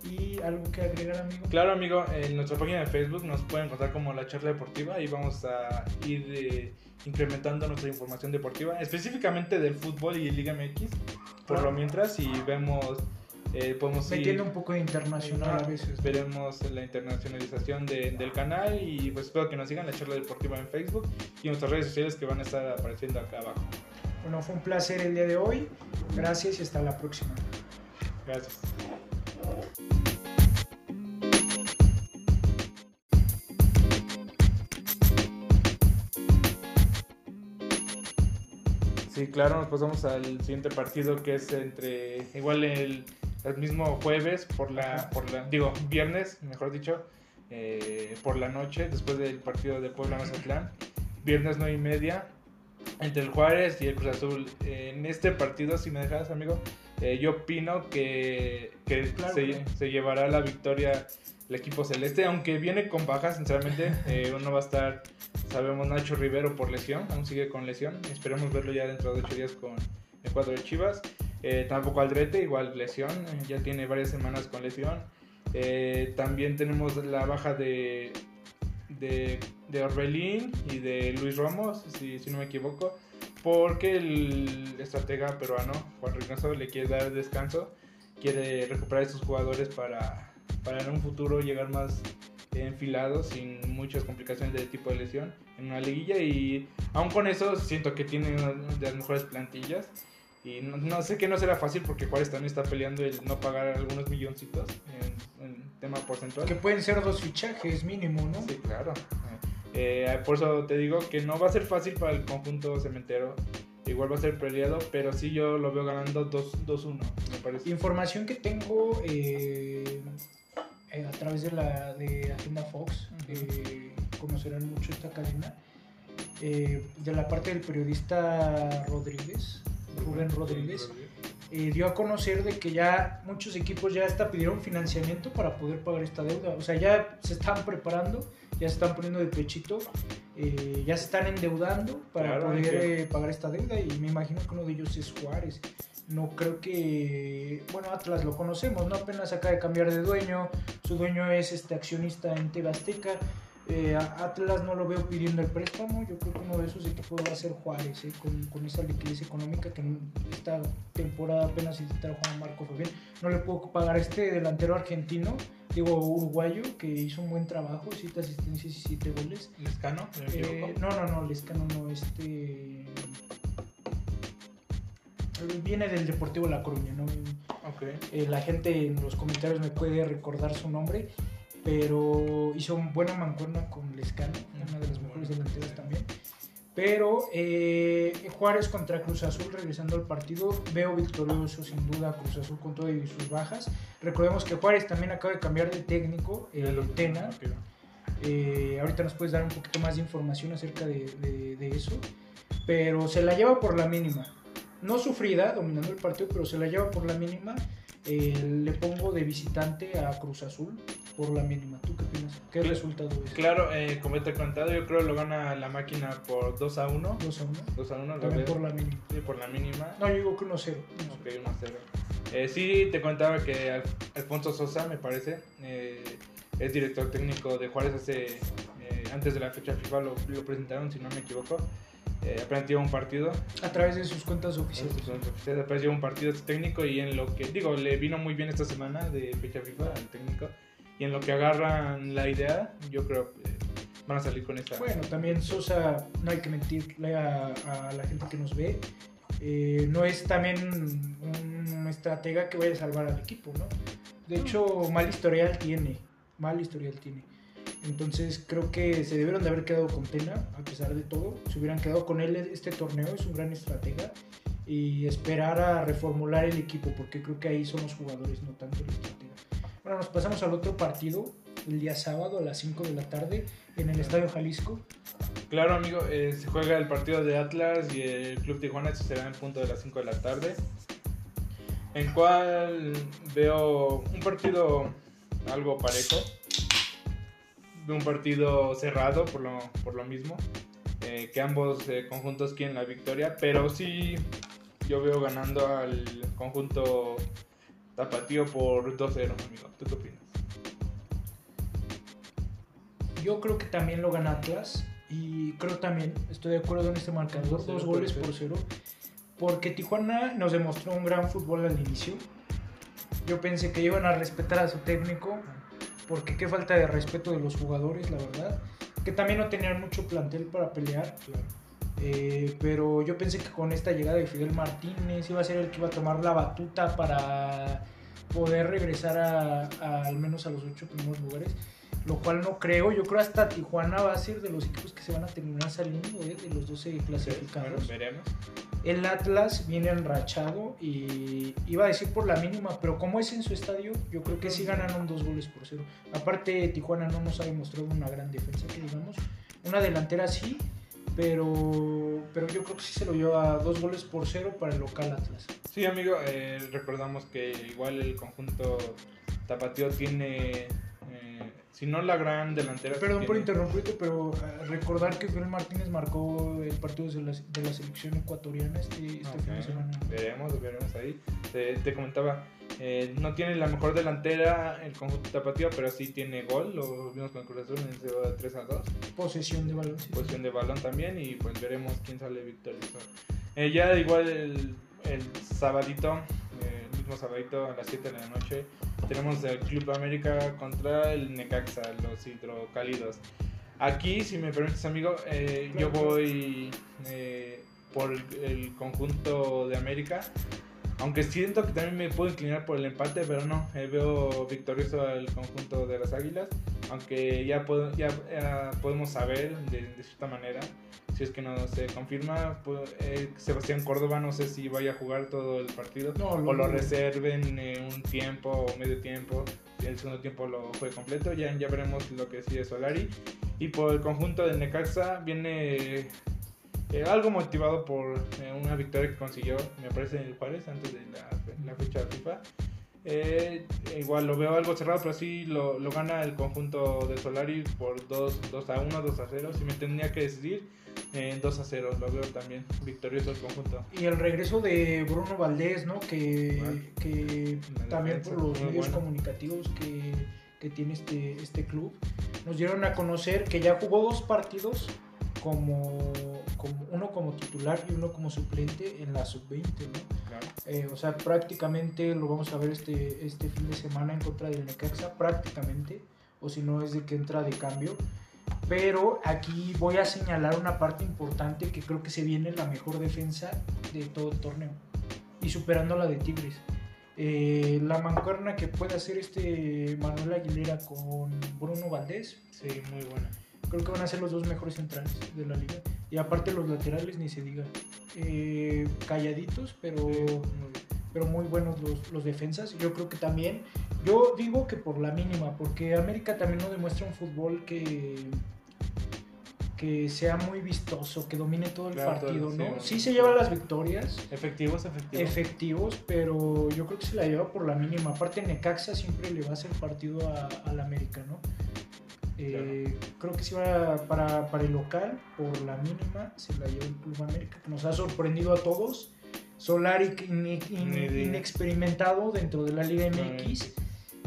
Y algo que agregar, amigo. Claro, amigo, en nuestra página de Facebook nos pueden encontrar como la charla deportiva y vamos a ir eh, incrementando nuestra información deportiva, específicamente del fútbol y Liga MX, por lo mientras, y vemos, eh, podemos ir, Metiendo un poco de internacional a veces. veremos la internacionalización de- del canal y pues espero que nos sigan la charla deportiva en Facebook y en nuestras redes sociales que van a estar apareciendo acá abajo. Bueno, fue un placer el día de hoy. Gracias y hasta la próxima. Gracias. Sí, claro, nos pasamos al siguiente partido que es entre igual el, mismo jueves por la por la digo viernes, mejor dicho, eh, por la noche después del partido de Puebla Mazatlán, viernes 9 y media entre el Juárez y el Cruz Azul. en este partido, si me dejas, amigo, eh, yo opino que, que se, se, llevará la victoria el equipo celeste, aunque viene con bajas, sinceramente, eh, uno va a estar, sabemos, Nacho Rivero por lesión, aún sigue con lesión, esperemos verlo ya dentro de 8 días con el cuadro de Chivas. Eh, tampoco Aldrete, igual lesión, ya tiene varias semanas con lesión. También tenemos la baja de, de, de, Orbelín y de Luis Ramos, si, si, no me equivoco, porque el estratega peruano, Juan Reynoso, le quiere dar descanso, quiere recuperar a estos jugadores para, para en un futuro llegar más enfilados sin muchas complicaciones de tipo de lesión en una liguilla y aún con eso siento que tiene una de las mejores plantillas y no, sé que no será fácil porque Juárez también está peleando el no pagar algunos milloncitos en, en tema porcentual. Que pueden ser dos fichajes mínimo, ¿no? Sí, claro. Eh, por eso te digo que no va a ser fácil para el conjunto cementero. Igual va a ser peleado, pero sí yo lo veo ganando 2-1, me parece. Información que tengo eh, eh, a través de la de Agenda Fox, conocerán mucho esta cadena, de la parte del periodista Rodríguez, Rubén Rodríguez, eh, dio a conocer de que ya muchos equipos ya hasta pidieron financiamiento para poder pagar esta deuda. O sea, ya se están preparando, ya se están poniendo de pechito, eh, ya se están endeudando para poder eh, pagar esta deuda y me imagino que uno de ellos es Juárez. No creo que, bueno, Atlas lo conocemos, ¿no? Apenas acaba de cambiar de dueño, su dueño es este accionista en TV Azteca eh, Atlas no lo veo pidiendo el préstamo. Yo creo que uno de esos equipos va a ser Juárez, eh, con, con, esa liquidez económica que esta temporada apenas se Juan Marco Fabián. No le puedo pagar a este delantero argentino, digo uruguayo, que hizo un buen trabajo, siete asistencias y siete goles. ¿Lescano? Eh, no, no, no, Lescano no, este. Viene del Deportivo La Coruña, ¿no? Okay. Eh, la gente en los comentarios me puede recordar su nombre pero hizo buena mancuerna con Lescano, una de las mejores delanteras también. Pero eh, Juárez contra Cruz Azul, regresando al partido, veo victorioso sin duda Cruz Azul con todo y sus bajas. Recordemos que Juárez también acaba de cambiar de técnico, el eh, Tena. Eh, ahorita nos puedes dar un poquito más de información acerca de, de, eso. Pero se la lleva por la mínima. No sufrida, dominando el partido, pero se la lleva por la mínima. Le pongo de visitante a Cruz Azul por la mínima. ¿Tú qué opinas? ¿Qué resultado es? Claro, eh, como te he contado, yo creo que lo gana la máquina por 2 a 1. 2 a 1. 2 a 1. También por la mínima. Sí, por la mínima. No, yo digo que 1 a 0. Ok, 1 a 0. Eh, sí, te contaba que Alfonso Sosa, me parece, eh, es director técnico de Juárez hace, eh, antes de la fecha FIFA, lo, lo, presentaron, si no me equivoco. Eh, apenas lleva un partido. A través de sus cuentas oficiales. Apenas lleva un partido técnico y en lo que, digo, le vino muy bien esta semana de fecha FIFA al técnico y en lo que agarran la idea, yo creo que van a salir con esta. Bueno, también Sosa, no hay que mentirle a, a la gente que nos ve, eh, no es también un estratega que vaya a salvar al equipo, ¿no? De hecho, mal historial tiene, mal historial tiene. Entonces creo que se debieron de haber quedado con Tena, a pesar de todo. Se hubieran quedado con él este torneo, es un gran estratega. Y esperar a reformular el equipo, porque creo que ahí son los jugadores, no tanto el estratega. Bueno, nos pasamos al otro partido, el día sábado a las 5 de la tarde, en el Estadio Jalisco. Claro, amigo, eh, se juega el partido de Atlas y el Club Tijuana, eso será en punto de las 5 de la tarde. En cual veo un partido algo parejo, un partido cerrado por lo, por lo mismo, eh, que ambos eh, conjuntos quieren la victoria, pero sí yo veo ganando al conjunto Tapatío por 2-0, amigo. ¿Tú qué opinas? Yo creo que también lo gana Atlas. Y creo también, estoy de acuerdo en este marcador, dos goles por cero. Porque Tijuana nos demostró un gran fútbol al inicio. Yo pensé que iban a respetar a su técnico. Porque qué falta de respeto de los jugadores, la verdad. Que también no tenían mucho plantel para pelear. Claro. Eh, pero yo pensé que con esta llegada de Fidel Martínez iba a ser el que iba a tomar la batuta para poder regresar a, al menos a los ocho primeros lugares, lo cual no creo. Yo creo hasta Tijuana va a ser de los equipos que se van a terminar saliendo ¿eh? de los 12 clasificados. veremos. El Atlas viene enrachado y iba a decir por la mínima, pero como es en su estadio, yo creo que sí ganaron dos goles por cero. Aparte, Tijuana no nos ha demostrado una gran defensa, que digamos. Una delantera sí, pero, pero yo creo que sí se lo lleva dos goles por cero para el local Atlas. Sí, amigo, eh, recordamos que igual el conjunto Tapatío tiene si no la gran delantera. Perdón por interrumpirte, pero eh, recordar que Joel Martínez marcó el partido de la, de la selección ecuatoriana este, este fin de semana. Veremos, veremos ahí. Te, comentaba, eh, no tiene la mejor delantera el conjunto tapatío, pero sí tiene gol. Lo vimos con Cruz Azul en 3 a 2. Posesión de balón. Posesión de balón también y pues veremos quién sale victorioso. Eh, ya igual el, el sabadito sabadito a las 7 de la noche tenemos el Club América contra el Necaxa, los hidrocálidos. Aquí, si me permites, amigo, eh, yo voy eh, por el conjunto de América. Aunque siento que también me puedo inclinar por el empate, pero no, eh, veo victorioso al conjunto de las Águilas. Aunque ya, puedo, ya, podemos saber de, de cierta manera si es que no se confirma, pues, eh, Sebastián Córdoba no sé si vaya a jugar todo el partido o lo reserven un tiempo o medio tiempo. El segundo tiempo lo fue completo. Ya, ya veremos lo que sigue Solari. Y por el conjunto de Necaxa viene eh, algo motivado por eh, una victoria que consiguió, me parece, en el Juárez antes de la, la fecha de FIFA. igual lo veo algo cerrado, pero sí lo, lo, gana el conjunto de Solari por 2, 2 a 1, 2 a 0. Si me tendría que decidir, en 2 a 0, lo veo también victorioso el conjunto. Y el regreso de Bruno Valdés, ¿no? Que, que también por los medios comunicativos que, que, tiene este, este club, nos dieron a conocer que ya jugó dos partidos como, como uno como titular y uno como suplente en la sub-20, ¿no? Eh, o sea, prácticamente lo vamos a ver este, este fin de semana en contra del Necaxa, prácticamente, o si no es de que entra de cambio. Pero aquí voy a señalar una parte importante que creo que se viene la mejor defensa de todo el torneo y superando la de Tigres. Eh, la mancuerna que puede hacer este Manuel Aguilera con Bruno Valdés, sí, muy buena. Creo que van a ser los dos mejores centrales de la liga. Y aparte los laterales ni se diga. Eh, calladitos, pero, pero muy buenos los, los defensas. Yo creo que también, yo digo que por la mínima, porque América también no demuestra un fútbol que que sea muy vistoso, que domine todo el partido, ¿no? Sí, se lleva las victorias. Efectivos, efectivos. Efectivos, pero yo creo que se la lleva por la mínima. Aparte, Necaxa siempre le va a hacer partido al América, ¿no? Eh, creo que si va para, para, el local, por la mínima, se la lleva el Club América, que nos ha sorprendido a todos. Solari inexperimentado dentro de la Liga MX.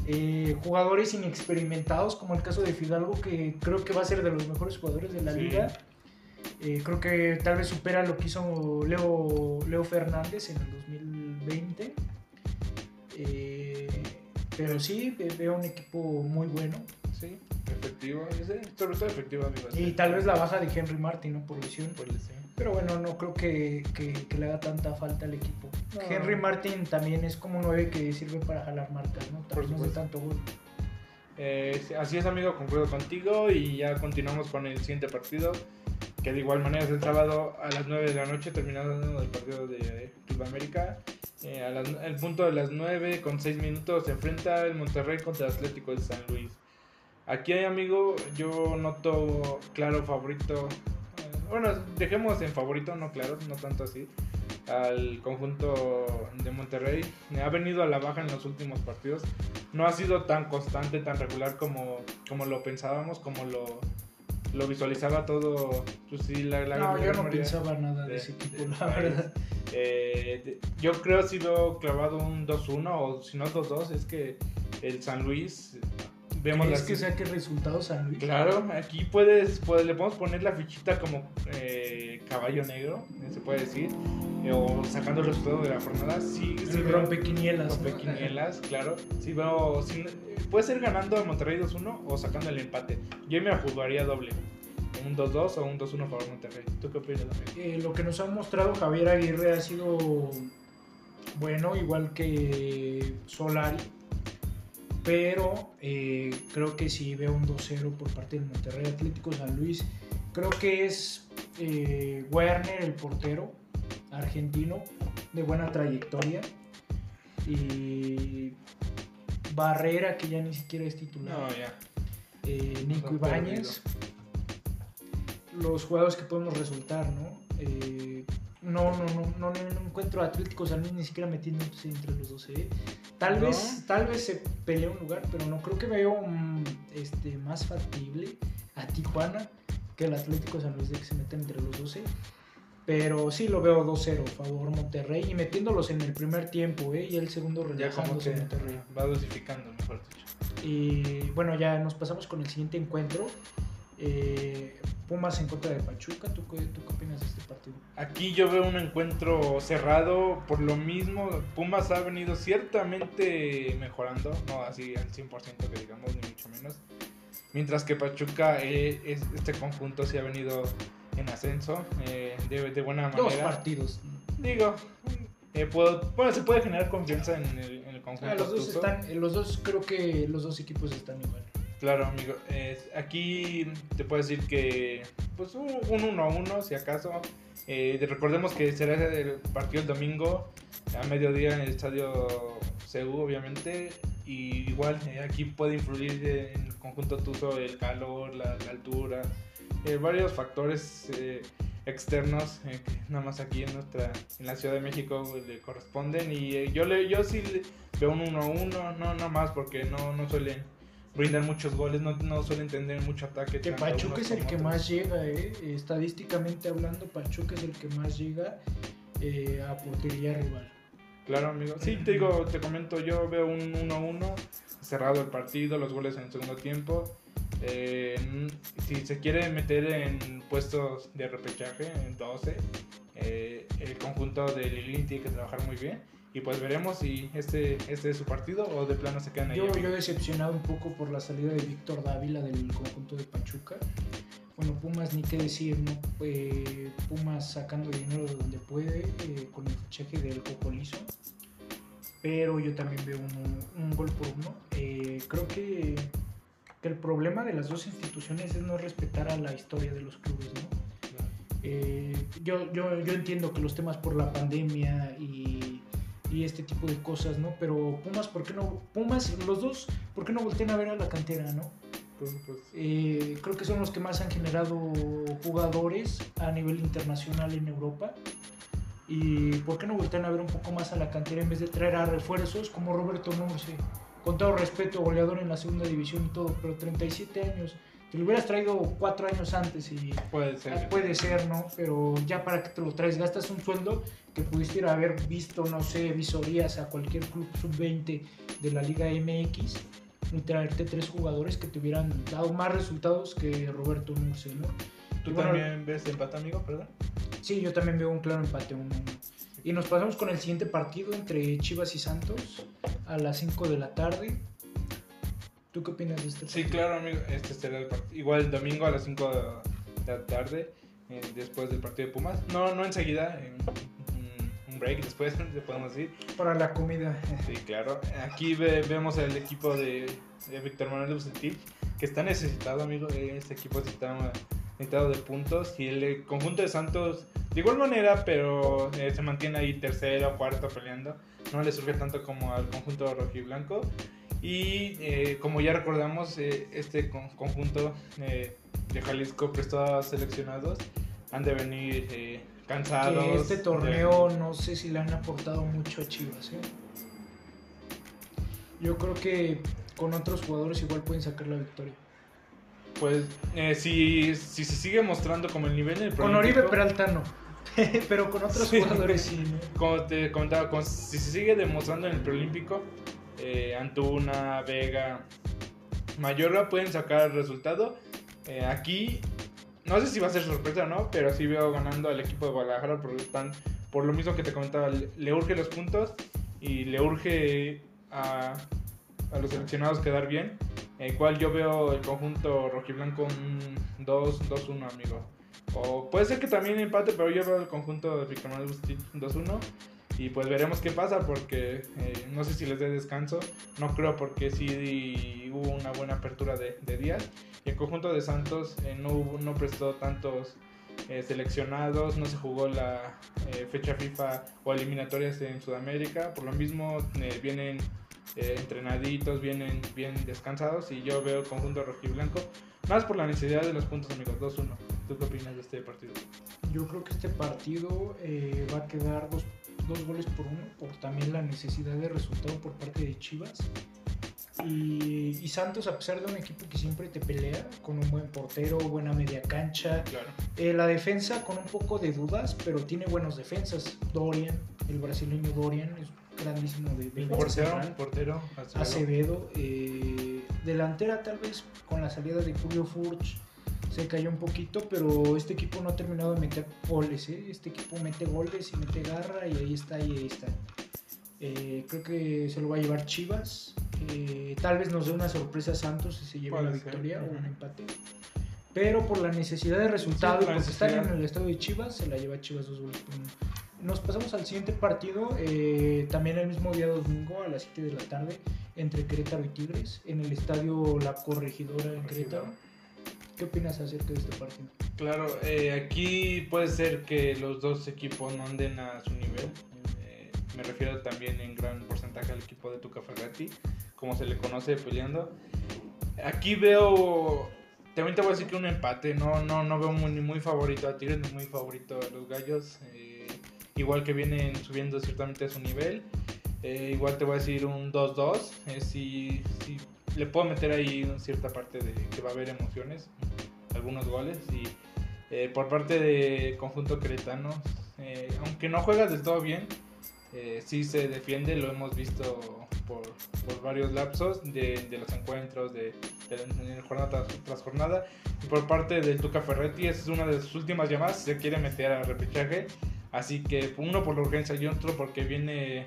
Eh, jugadores inexperimentados, como el caso de Fidalgo, que creo que va a ser de los mejores jugadores de la liga. Eh, creo que tal vez supera lo que hizo Leo, Leo Fernández en el 2020. Eh, pero sí, veo un equipo muy bueno. Sí, efectivo. Sobre todo efectivo, Y tal vez la baja de Henry Martin, ¿no? Por lesión. Por lesión. Pero bueno, no creo que, que, le haga tanta falta al equipo. Henry Martin también es como un 9 que sirve para jalar marcas, ¿no? Por no tanto gol. Eh, así es, amigo, concuerdo contigo y ya continuamos con el siguiente partido. Que de igual manera es el sábado a las 9 de la noche, terminando el partido de Club América. Eh, el punto de las 9 con 6 minutos se enfrenta el Monterrey contra el Atlético de San Luis. Aquí, amigo, yo noto claro favorito bueno, dejemos en favorito, no claro, no tanto así, al conjunto de Monterrey. Ha venido a la baja en los últimos partidos. No ha sido tan constante, tan regular como, como lo pensábamos, como lo, lo visualizaba todo. Pues sí, la, la no, yo no pensaba nada de, ese equipo, la verdad. Eh, yo creo si veo clavado un 2-1 o si no 2-2, es que el San Luis vemos ¿Es que saque resultados San Luis? Claro, aquí puedes, le podemos poner la fichita como eh, caballo negro, se puede decir, eh, o sacando el resultado de la jornada. Sí, sí rompe quinielas. Rompe quinielas, claro. Sí, veo, puede ser ganando a Monterrey 2-1 o sacando el empate. Yo me jugaría doble. Un 2-2 o un 2-1 favor Monterrey. ¿Tú qué opinas, eh, Lo que nos ha mostrado Javier Aguirre ha sido bueno, igual que Solari pero eh, creo que si veo un 2-0 por parte del Monterrey Atlético San Luis. Creo que es eh, Werner el portero. argentino de buena trayectoria. Y Barrera, que ya ni siquiera es titular. No, ya. Eh, Nico Ibáñez. Los jugadores que podemos resultar, ¿no? Eh, no, no, no, no, no encuentro a Atlético San Luis ni siquiera metiéndose entre los dos. ¿eh? Tal, vez, tal vez se pelea un lugar, pero no creo que veo mm, este, más factible a Tijuana que el Atlético San Luis de que se metan entre los 12. Pero sí lo veo 2-0 favor Monterrey y metiéndolos en el primer tiempo ¿eh? y el segundo Ya como relajándose que Monterrey. va dosificando, mejor dicho. Y bueno, ya nos pasamos con el siguiente encuentro. Eh, Pumas en contra de Pachuca. ¿Tú, qué- ¿Tú qué opinas de este partido? Aquí yo veo un encuentro cerrado por lo mismo. Pumas ha venido ciertamente mejorando, no así al 100% que digamos, ni mucho menos. Mientras que Pachuca, eh, es- este conjunto sí ha venido en ascenso eh, de, de buena Dos manera. partidos. Digo, eh, puedo- bueno, se puede generar confianza en el, en el conjunto. Ah, los dos están, eh, los dos creo que los dos equipos están igual. Claro, amigo. Eh, aquí te puedo decir que, pues, un 1-1, si acaso. Eh, de- recordemos que será el partido el domingo a mediodía en el estadio CEU, obviamente. Y igual, eh, aquí puede influir en el conjunto tuzo el calor, la, la altura, eh, varios factores eh, externos eh, que nada más aquí en nuestra en la Ciudad de México le corresponden. Y yo, le, yo sí veo un 1-1, no, no más, porque no, no suelen brindar muchos goles, no, no suelen tener mucho ataque. Que Pachuca es el que otros. más llega, eh. estadísticamente hablando, Pachuca es el que más llega eh, a portería rival. Claro, amigo. Sí, te digo, te comento, yo veo un 1-1, cerrado el partido, los goles en el segundo tiempo. Eh, si se quiere meter en puestos de repechaje, en 12, eh, el conjunto de Lilín tiene que trabajar muy bien. Y pues veremos si este, este es su partido o de plano se quedan ahí. Yo, yo decepcionado un poco por la salida de Víctor Dávila del conjunto de Pachuca. Bueno, Pumas ni qué decir, ¿no? Eh, Pumas sacando dinero de donde puede eh, con el fichaje del Cocolizo. Pero yo también veo un, un gol por uno. Eh, creo que, que el problema de las dos instituciones es no respetar a la historia de los clubes, ¿no? Yo, yo, yo entiendo que los temas por la pandemia y, y este tipo de cosas, ¿no? Pero Pumas, ¿por qué no? Pumas, los dos, ¿por qué no voltean a ver a la cantera, ¿no? Eh, creo que son los que más han generado jugadores a nivel internacional en Europa. ¿Y por qué no voltean a ver un poco más a la cantera en vez de traer a refuerzos como Roberto Murce? Con todo respeto, goleador en la segunda división y todo, pero 37 años. Te lo hubieras traído cuatro años antes y puede ser. Ah, Puede ser, ¿no? Pero ya para que te lo traes, gastas un sueldo que pudiste ir a haber visto, no sé, visorías a cualquier club sub-20 de la Liga MX y traerte tres jugadores que te hubieran dado más resultados que Roberto Murce, ¿no? ¿Tú bueno, también ves empate, amigo? Perdón. Sí, yo también veo un claro empate 1-1. Y nos pasamos con el siguiente partido entre Chivas y Santos a las 5 de la tarde. ¿Tú qué opinas de este Sí, partido? claro, amigo. Este será el partido. Igual el domingo a las 5 de la tarde, eh, después del partido de Pumas. No, no enseguida, en un, break después, le podemos decir. Para la comida. Sí, claro. Aquí ve- vemos el equipo de, de Víctor Manuel Bucetich, que está necesitado, amigo. Eh, Este equipo está necesitado de puntos. Y el eh, conjunto de Santos, de igual manera, pero eh, se mantiene ahí tercero, cuarto peleando. No le surge tanto como al conjunto rojiblanco. Y eh, como ya recordamos, eh, este con- conjunto eh, de Jalisco prestó a seleccionados. Han de venir eh, cansados. que este de- torneo no sé si le han aportado mucho a Chivas. ¿eh? Yo creo que con otros jugadores igual pueden sacar la victoria. Pues eh, si, si se sigue mostrando como el nivel en el Con Oribe Peralta no, pero con otros Sí. jugadores sí. ¿no? Como te comentaba, con- si se sigue demostrando en el preolímpico, eh, Antuna, Vega, Mayorga pueden sacar el resultado. Eh, aquí, no sé si va a ser sorpresa o no, pero sí veo ganando al equipo de Guadalajara por, tan- por lo mismo que te comentaba, le, urge los puntos y le urge a, a los seleccionados quedar bien. El cual yo veo el conjunto rojiblanco un 2-1, amigo. O puede ser que también empate, pero yo veo el conjunto de Bucetich 2-1. Y pues veremos qué pasa porque eh, no sé si les dé descanso. No creo porque sí hubo una buena apertura de, de días. Y el conjunto de Santos eh, no, hubo- no prestó tantos eh, seleccionados, no se jugó la eh, fecha FIFA o eliminatorias en Sudamérica, por lo mismo eh, vienen entrenaditos, vienen bien descansados y yo veo el conjunto rojiblanco más por la necesidad de los puntos amigos, 2-1. ¿Tú qué opinas de este partido? Yo creo que este partido va a quedar dos, dos goles por uno, por también la necesidad de resultado por parte de Chivas. Y, Santos, a pesar de un equipo que siempre te pelea, con un buen portero, buena media cancha, eh, la defensa con un poco de dudas, pero tiene buenos defensas. Dorian, el brasileño Dorian, es grandísimo de, portero, portero, Acevedo. Eh, delantera tal vez con la salida de Julio Furch se cayó un poquito, pero este equipo no ha terminado de meter goles. ¿eh? Este equipo mete goles y mete garra y ahí está, y ahí está. creo que se lo va a llevar Chivas. Eh, tal vez nos dé una sorpresa Santos si se lleva la victoria o un empate. Pero por la necesidad de resultado, porque están en el estado de Chivas, se la lleva Chivas dos goles Nos pasamos al siguiente partido, eh, también el mismo día domingo a las 7 de la tarde, entre Querétaro y Tigres, en el estadio La Corregidora en Querétaro. ¿Qué opinas acerca de este partido? Claro, eh, aquí puede ser que los dos equipos no anden a su nivel. me refiero también en gran porcentaje al equipo de Tuca como se le conoce peleando. Aquí veo, también te voy a decir que un empate, no, no, no veo muy, ni muy favorito a Tigres ni muy favorito a los Gallos. Eh, igual que vienen subiendo ciertamente a su nivel. Eh, igual te voy a decir un 2-2. Eh, si, si, le puedo meter ahí cierta parte de que va a haber emociones, algunos goles. Y por parte de conjunto cretano, aunque no juega del todo bien, sí se defiende, lo hemos visto por, varios lapsos de, de, los encuentros, de, de, jornada tras, jornada. Y por parte del Tuca Ferretti, es una de sus últimas llamadas, se quiere meter a repechaje. Así que uno por la urgencia y otro porque viene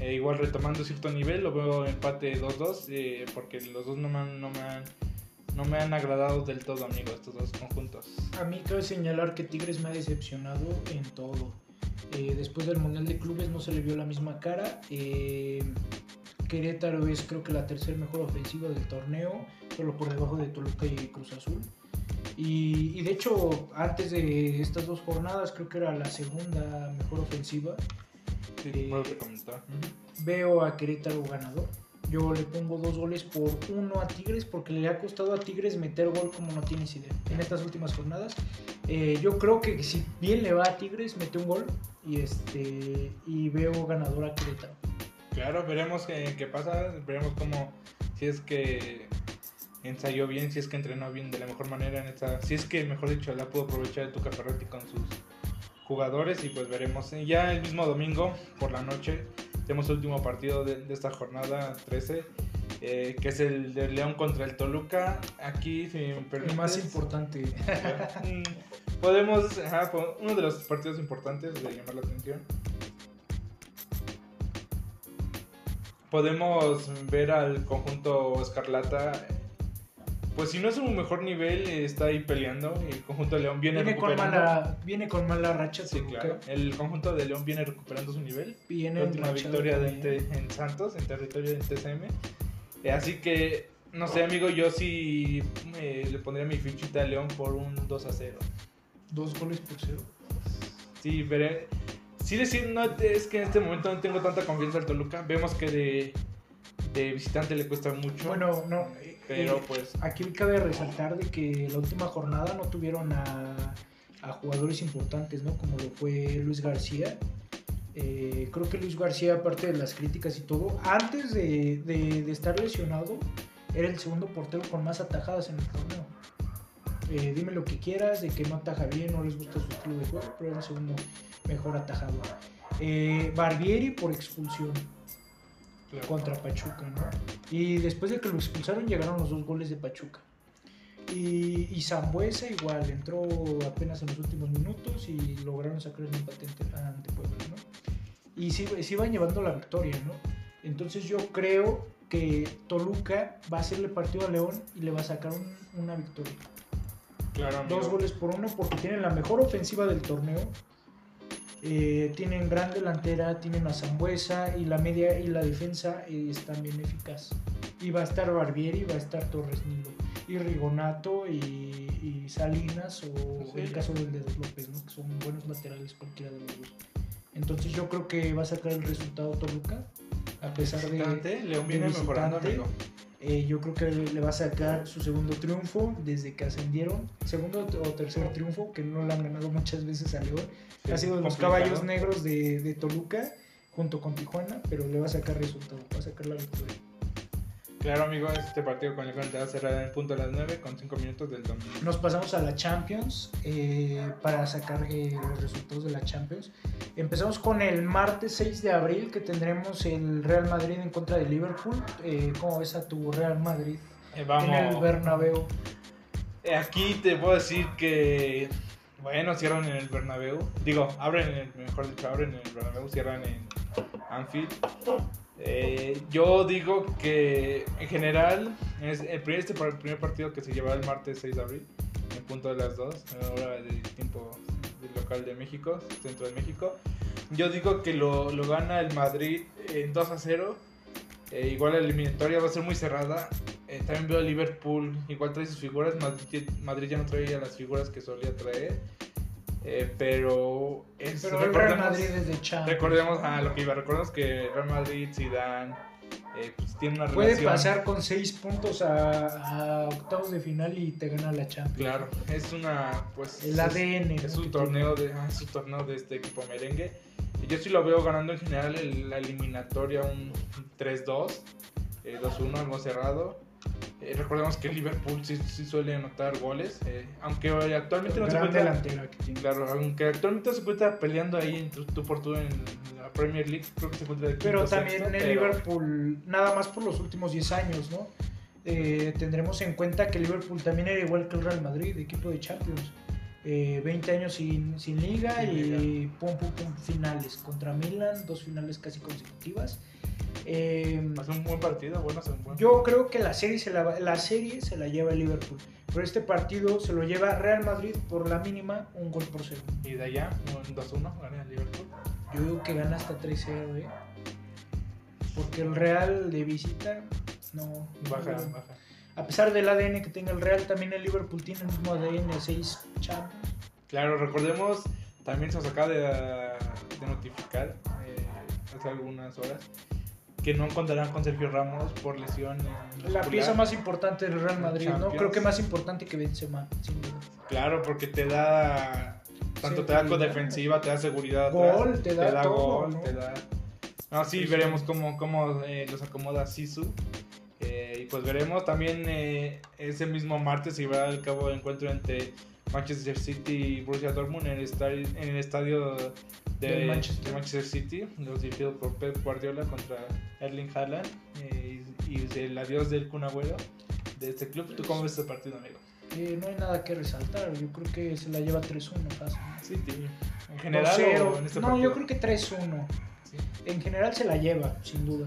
eh, igual retomando cierto nivel. Lo veo empate 2-2 eh, porque los dos no me, han, no, me han, no me han agradado del todo, amigo, estos dos conjuntos. A mí cabe señalar que Tigres me ha decepcionado en todo. Eh, después del Mundial de Clubes no se le vio la misma cara. Eh, Querétaro es creo que la tercera mejor ofensiva del torneo, solo por debajo de Toluca y Cruz Azul. Y, de hecho, antes de estas dos jornadas, creo que era la segunda mejor ofensiva. Eh, veo a Querétaro ganador. Yo le pongo dos goles por uno a Tigres porque le ha costado a Tigres meter gol como no tienes idea en estas últimas jornadas. Eh, yo creo que si bien le va a Tigres, mete un gol y, este, y veo ganador a Querétaro. Claro, veremos qué, qué pasa, veremos cómo, si es que ensayó bien, si es que entrenó bien de la mejor manera en esta, si es que mejor dicho la pudo aprovechar de tu Ferretti con sus jugadores y pues veremos. Ya el mismo domingo por la noche tenemos el último partido de, esta jornada 13 eh, que es el de León contra el Toluca. Aquí si el más importante. Podemos uno de los partidos importantes de llamar la atención. Podemos ver al conjunto Escarlata. Pues si no es un mejor nivel, está ahí peleando. El conjunto de León viene, viene Con mala, viene con mala racha. Sí, claro. El conjunto de León viene recuperando su nivel. Viene la última victoria de, en Santos, en territorio del TCM. Eh, así que, no sé, amigo, yo sí eh, le pondría mi fichita a León por un 2 a 0. ¿Dos goles por cero? Sí, veré sí decir, no, es que en este momento no tengo tanta confianza al Toluca. Vemos que de, de visitante le cuesta mucho. Bueno, no. Pero eh, pues. Aquí cabe resaltar de que la última jornada no tuvieron a, a jugadores importantes, ¿no? Como lo fue Luis García. Eh, creo que Luis García, aparte de las críticas y todo, antes de, de, de, estar lesionado, era el segundo portero con más atajadas en el torneo. Eh, dime lo que quieras, de que no ataja bien, no les gusta su estilo de juego, pero era el segundo mejor atajador. Eh, Barbieri por expulsión contra Pachuca, ¿no? Y después de que lo expulsaron llegaron los dos goles de Pachuca. Y, y Zambuesa igual, entró apenas en los últimos minutos y lograron sacar el empate ante Puebla, ¿no? Y sí, sí iban llevando la victoria, ¿no? Entonces yo creo que Toluca va a hacerle partido a León y le va a sacar una victoria. Claro, Dos goles por uno porque tienen la mejor ofensiva del torneo Eh, tienen gran delantera, tienen a Zambuesa y la media y la defensa eh, están bien eficaz. Y va a estar Barbieri, va a estar Torres Nilo, y Rigonato y, y Salinas o Sí. el caso del Dedos López, ¿no? que son buenos laterales cualquiera de los dos. Entonces yo creo que va a sacar el resultado Toluca, a pesar de... León viene de mejorando, amigo. Eh, yo creo que le va a sacar su segundo triunfo desde que ascendieron. Segundo o tercer triunfo, que no le han ganado muchas veces a León. Sí, ha sido de los caballos negros de, de Toluca junto con Tijuana, pero le va a sacar resultado, va a sacar la victoria. Claro, amigo, este partido con el a cerrar en el punto de las 9 con 5 minutos del domingo. Nos pasamos a la Champions eh, para sacar eh, los resultados de la Champions. Empezamos con el martes 6 de abril que tendremos el Real Madrid en contra de Liverpool. Eh, ¿Cómo ves a tu Real Madrid Eh, en el vamos. Bernabéu? Aquí te puedo decir que, bueno, cierran en el Bernabéu. Digo, abren, en el, mejor dicho, abren en el Bernabéu, cierran en Anfield. Eh, yo digo que en general el primer, este primer partido que se llevará el martes 6 de abril, en punto de las 2, hora del tiempo local de México, centro de México. Yo digo que lo, lo gana el Madrid en 2 a 0. Eh, igual la eliminatoria va a ser muy cerrada. Eh, también veo a Liverpool, igual trae sus figuras. Madrid, Madrid ya no traía las figuras que solía traer. Eh, pero es, Pero el Real recordemos- Madrid es de Champions. Recordemos a lo que iba, recordemos que Real Madrid, Zidane, eh, pues tiene una Puede relación. pasar con 6 puntos a, a octavos de final y te gana la Champions. Claro, es una, pues... El es- ADN. Es ¿no? un torneo de, ah, es un torneo de este equipo merengue. Y yo sí lo veo ganando en general el- la eliminatoria un 3-2, eh, 2-1, algo cerrado. Eh, recordemos que Liverpool sí, sí suele anotar goles, eh, aunque actualmente no se encuentra, claro, aunque actualmente se encuentra peleando ahí en tú, tú por tú en la Premier League, creo que se encuentra de Pero también sexto, el pero- Liverpool, nada más por los últimos 10 años, ¿no? Eh, tendremos en cuenta que Liverpool también era igual que el Real Madrid, equipo de Champions. Eh, 20 años sin, sin liga Sin y pum, pum, pum, finales. Contra Milan, dos finales casi consecutivas. Eh, Hace un buen partido, bueno, yo creo que la serie, se la, la serie se la lleva el Liverpool. Pero este partido se lo lleva Real Madrid por la mínima, un gol por cero. Y de allá, un 2-1, gana el Liverpool. Yo digo que gana hasta 3-0, ¿eh? Porque el Real de visita, no. Baja, no. baja. A pesar del ADN que tenga el Real, también el Liverpool tiene el mismo ADN, 6 Champions. Claro, recordemos, también se nos acaba de, de notificar eh, hace algunas horas que no contarán con Sergio Ramos por lesión. La muscular. pieza más importante del Real Madrid, ¿no? Creo que más importante que Benzema, sin duda. Claro, porque te da. Tanto te da con defensiva, te da seguridad. Gol, atrás, te da todo, gol, ¿no? te da. No, sí, Sí, sí. veremos cómo, cómo eh, los acomoda Sisu. Pues veremos también eh, ese mismo martes se llevará a cabo el encuentro entre Manchester City y Borussia Dortmund en el estadio, en el estadio de, Del Manchester. de Manchester City, los dirigidos por Pep Guardiola contra Erling Haaland eh, y, y el adiós del Kun Agüero de este club. ¿Tú cómo ves este partido, amigo? Eh, no hay nada que resaltar, yo creo que se la lleva 3-1 fácil. City. En general 2-0. o en este no, partido? yo creo que 3-1. Sí. En general se la lleva, sin duda.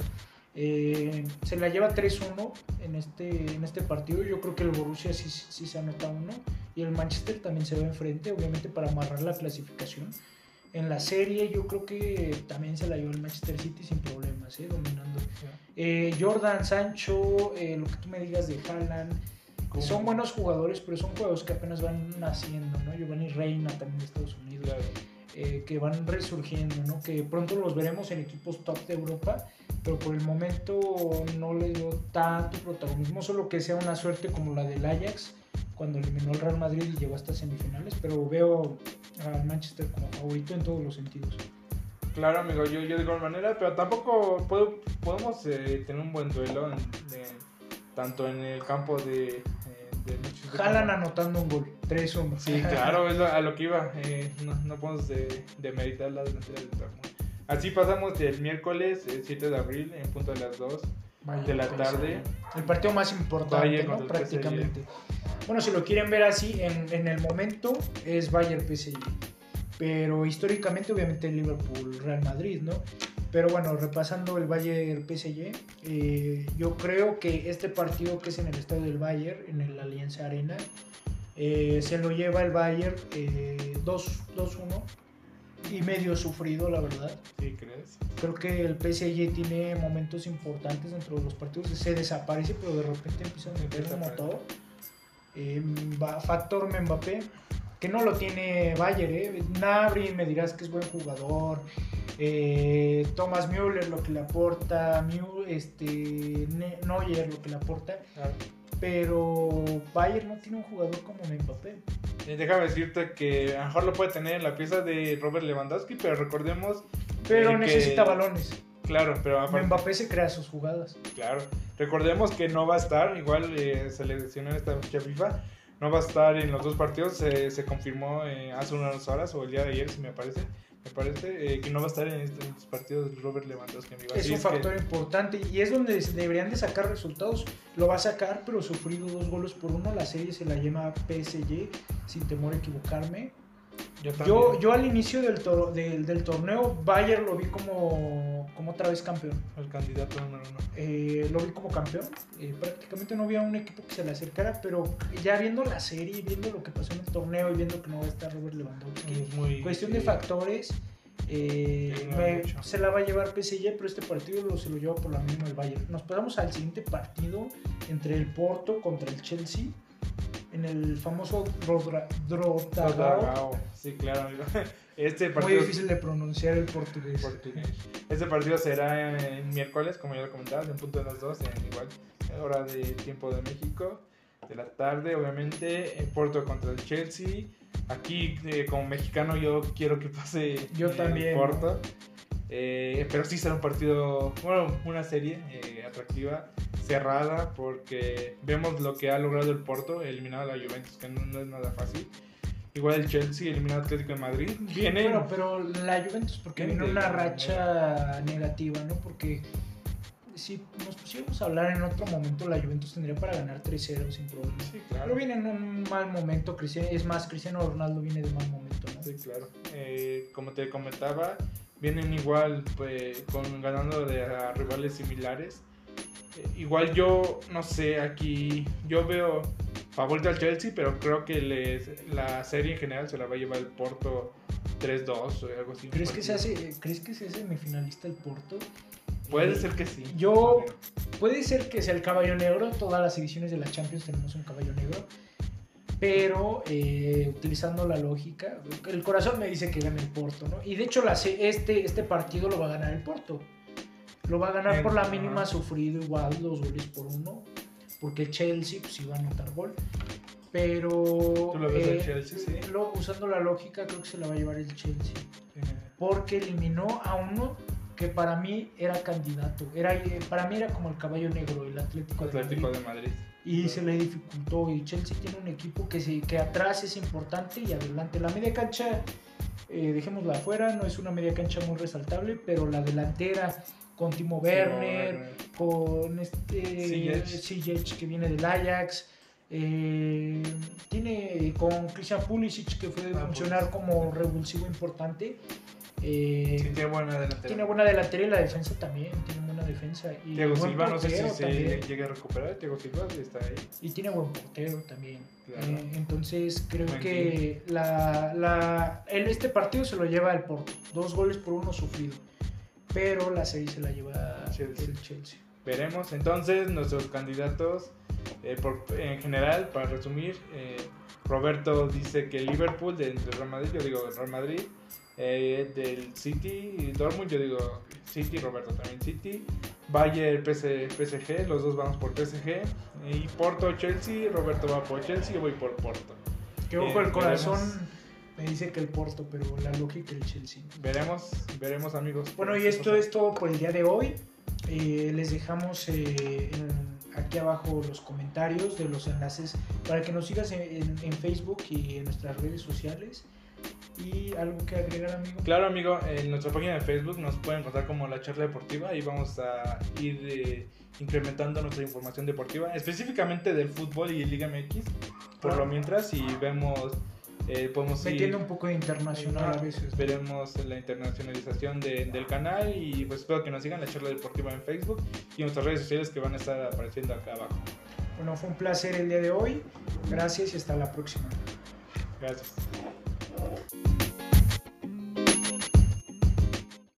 Eh, se la lleva 3-1 en este, en este partido. Yo creo que el Borussia sí, sí se anota uno. Y el Manchester también se va enfrente, obviamente, para amarrar la clasificación. En la serie yo creo que también se la lleva el Manchester City sin problemas, ¿eh? dominando. Eh, Jordan, Sancho, eh, lo que tú me digas de Haaland. ¿Cómo? Son buenos jugadores, pero son jugadores que apenas van naciendo, ¿no? Giovanni Reina también de Estados Unidos Claro. Eh, que van resurgiendo, ¿no? que pronto los veremos en equipos top de Europa, pero por el momento no le dio tanto protagonismo, solo que sea una suerte como la del Ajax cuando eliminó al Real Madrid y llegó hasta semifinales, pero veo al Manchester como favorito en todos los sentidos. Claro, amigo, yo, yo de igual manera, pero tampoco puedo- podemos eh, tener un buen duelo en- de- tanto en el campo de, Jalan anotando un gol, 3-1. Sí, claro, es lo- a lo que iba. eh, no, no podemos de, demeritar la delantera del Dortmund. Así pasamos del miércoles eh, 7 de abril en punto de las 2 Bayern de la tarde. El partido más importante, ¿no? el. Prácticamente. Bueno, si lo quieren ver así, en, en el momento es Bayern PSG. Pero históricamente, obviamente, Liverpool, Real Madrid, ¿no? Pero bueno, repasando el Bayern PSG, eh, yo creo que este partido que es en el estadio del Bayern, en el Alianza Arena, eh, se lo lleva el Bayern eh, 2 2-1. y medio sufrido, la verdad. ¿Sí crees? Creo que el PSG tiene momentos importantes dentro de los partidos. Se desaparece, pero de repente empieza a meter como todo. Eh, factor Mbappé, que no lo tiene Bayer, ¿eh? Nabri, me dirás que es buen jugador. Eh, Thomas Müller, lo que le aporta. Mu- este, Ne- Neuer, lo que le aporta. Claro. Pero Bayer no tiene un jugador como Mbappé. Eh, déjame decirte que a lo mejor lo puede tener en la pieza de Robert Lewandowski, pero recordemos. Pero eh, que- necesita balones. Claro, pero aparte- Mbappé se crea sus jugadas. Claro. Recordemos que no va a estar, igual eh, se le lesionó esta fecha FIFA, no va a estar en los dos partidos, se, se confirmó eh, hace unas horas o el día de ayer, si me parece, me parece, eh, que no va a estar en estos partidos Robert Lewandowski. amigo. Es Así un que- factor importante y es donde se deberían de sacar resultados. Lo va a sacar, pero sufrido dos goles por uno. La serie se la lleva PSG, sin temor a equivocarme. Yo. Yo, yo al inicio del, toro- del, del torneo, Bayern lo vi como, como otra vez campeón. El candidato número uno. Eh, lo vi como campeón. Eh, prácticamente no había un equipo que se le acercara, pero ya viendo la serie, viendo lo que pasó en el torneo y viendo que no va a estar Robert Lewandowski, Es muy, Cuestión de factores. eh, me- se la va a llevar PSG, pero este partido lo, se lo lleva por la mínima el Bayern. Nos pasamos al siguiente partido entre el Porto contra el Chelsea en el famoso. Rodagao. Sí, claro, amigo. Este Muy partido. difícil de pronunciar el portugués. portugués. Este partido será en miércoles, como ya lo comentabas, en punto de las 2, en igual hora de tiempo de México, de la tarde, obviamente, en Porto contra el Chelsea. Aquí, eh, como mexicano, yo quiero que pase Yo también, Porto. Eh, pero sí será un partido, bueno, una serie eh, atractiva, cerrada, porque vemos lo que ha logrado el Porto, eliminado a la Juventus, que no, no es nada fácil. Igual el Chelsea, eliminado al Atlético de Madrid. Viene. Bueno, pero la Juventus, porque Viene una racha negativa, ¿no? Porque si nos pusiéramos a hablar en otro momento, la Juventus tendría para ganar 3-0 sin problema. Sí, claro. Pero viene en un mal momento, Cristiano, es más, Cristiano Ronaldo viene de mal momento, ¿no? Sí, claro. Eh, como te comentaba, vienen igual pues, con, ganando de a rivales similares. Eh, igual yo, no sé, aquí yo veo favorito al Chelsea, pero creo que les, la serie en general se la va a llevar el Porto 3-2 o algo así. ¿Crees que, se hace, ¿Crees que sea semifinalista el Porto? Puede Eh, ser que sí. Yo, puede ser que sea el caballo negro, todas las ediciones de la Champions tenemos un caballo negro, pero eh, utilizando la lógica, el corazón me dice que gana el Porto, ¿no? Y de hecho la, este, este partido lo va a ganar el Porto. Lo va a ganar por la mínima sufrido igual, dos goles por uno, porque el Chelsea pues iba a anotar gol. Pero ¿Tú lo ves eh, Chelsea, sí? lo- usando la lógica creo que se la va a llevar el Chelsea porque eliminó a uno que para mí era candidato. Era, eh, para mí era como el caballo negro, el Atlético, de Atlético Madrid. de Madrid. Y se le dificultó. Y Chelsea tiene un equipo que, se, que atrás es importante y adelante. La media cancha, eh, dejémosla afuera, no es una media cancha muy resaltable, pero la delantera con Timo Werner, con este Ziyech. Que viene del Ajax. eh, tiene con Christian Pulisic que fue Ah, funcionar como revulsivo importante. Eh, Sí, tiene buena delantera. tiene buena delantera y la defensa también, tiene buena defensa. Y buen Silva, no sé si se llega a recuperar. Thiago Silva está ahí. Y tiene buen portero también. Claro. Eh, entonces creo Buen que la, la, el- este partido se lo lleva el Porto. Dos goles por uno sufrido. Pero la serie se la lleva Chelsea. el Chelsea. Veremos entonces nuestros candidatos eh, por- en general, para resumir, eh, Roberto dice que Liverpool del del Real Madrid, yo digo Real Madrid, eh, del City y Dortmund, yo digo City, Roberto también City, Bayern PS PSG, los dos vamos por PSG, y Porto Chelsea, Roberto va por Chelsea, yo voy por Porto. Que Eh, ojo, el corazón veremos. me dice que el Porto, pero la lógica el Chelsea. Veremos, veremos amigos. Bueno, y esto es todo por el día de hoy. Eh, les dejamos eh, en- aquí abajo los comentarios de los enlaces para que nos sigas en, en- en Facebook y en nuestras redes sociales. Y algo que agregar, amigo. Claro, amigo, en nuestra página de Facebook nos pueden encontrar como La Charla Deportiva y vamos a ir eh, incrementando nuestra información deportiva, específicamente del fútbol y Liga MX, por lo mientras, y vemos, eh, podemos ir, Metiendo un poco de internacional a veces. veremos la internacionalización de- del canal y pues espero que nos sigan La Charla Deportiva en Facebook y en nuestras redes sociales que van a estar apareciendo acá abajo. Bueno, fue un placer el día de hoy. Gracias y hasta la próxima. Gracias. Thank you.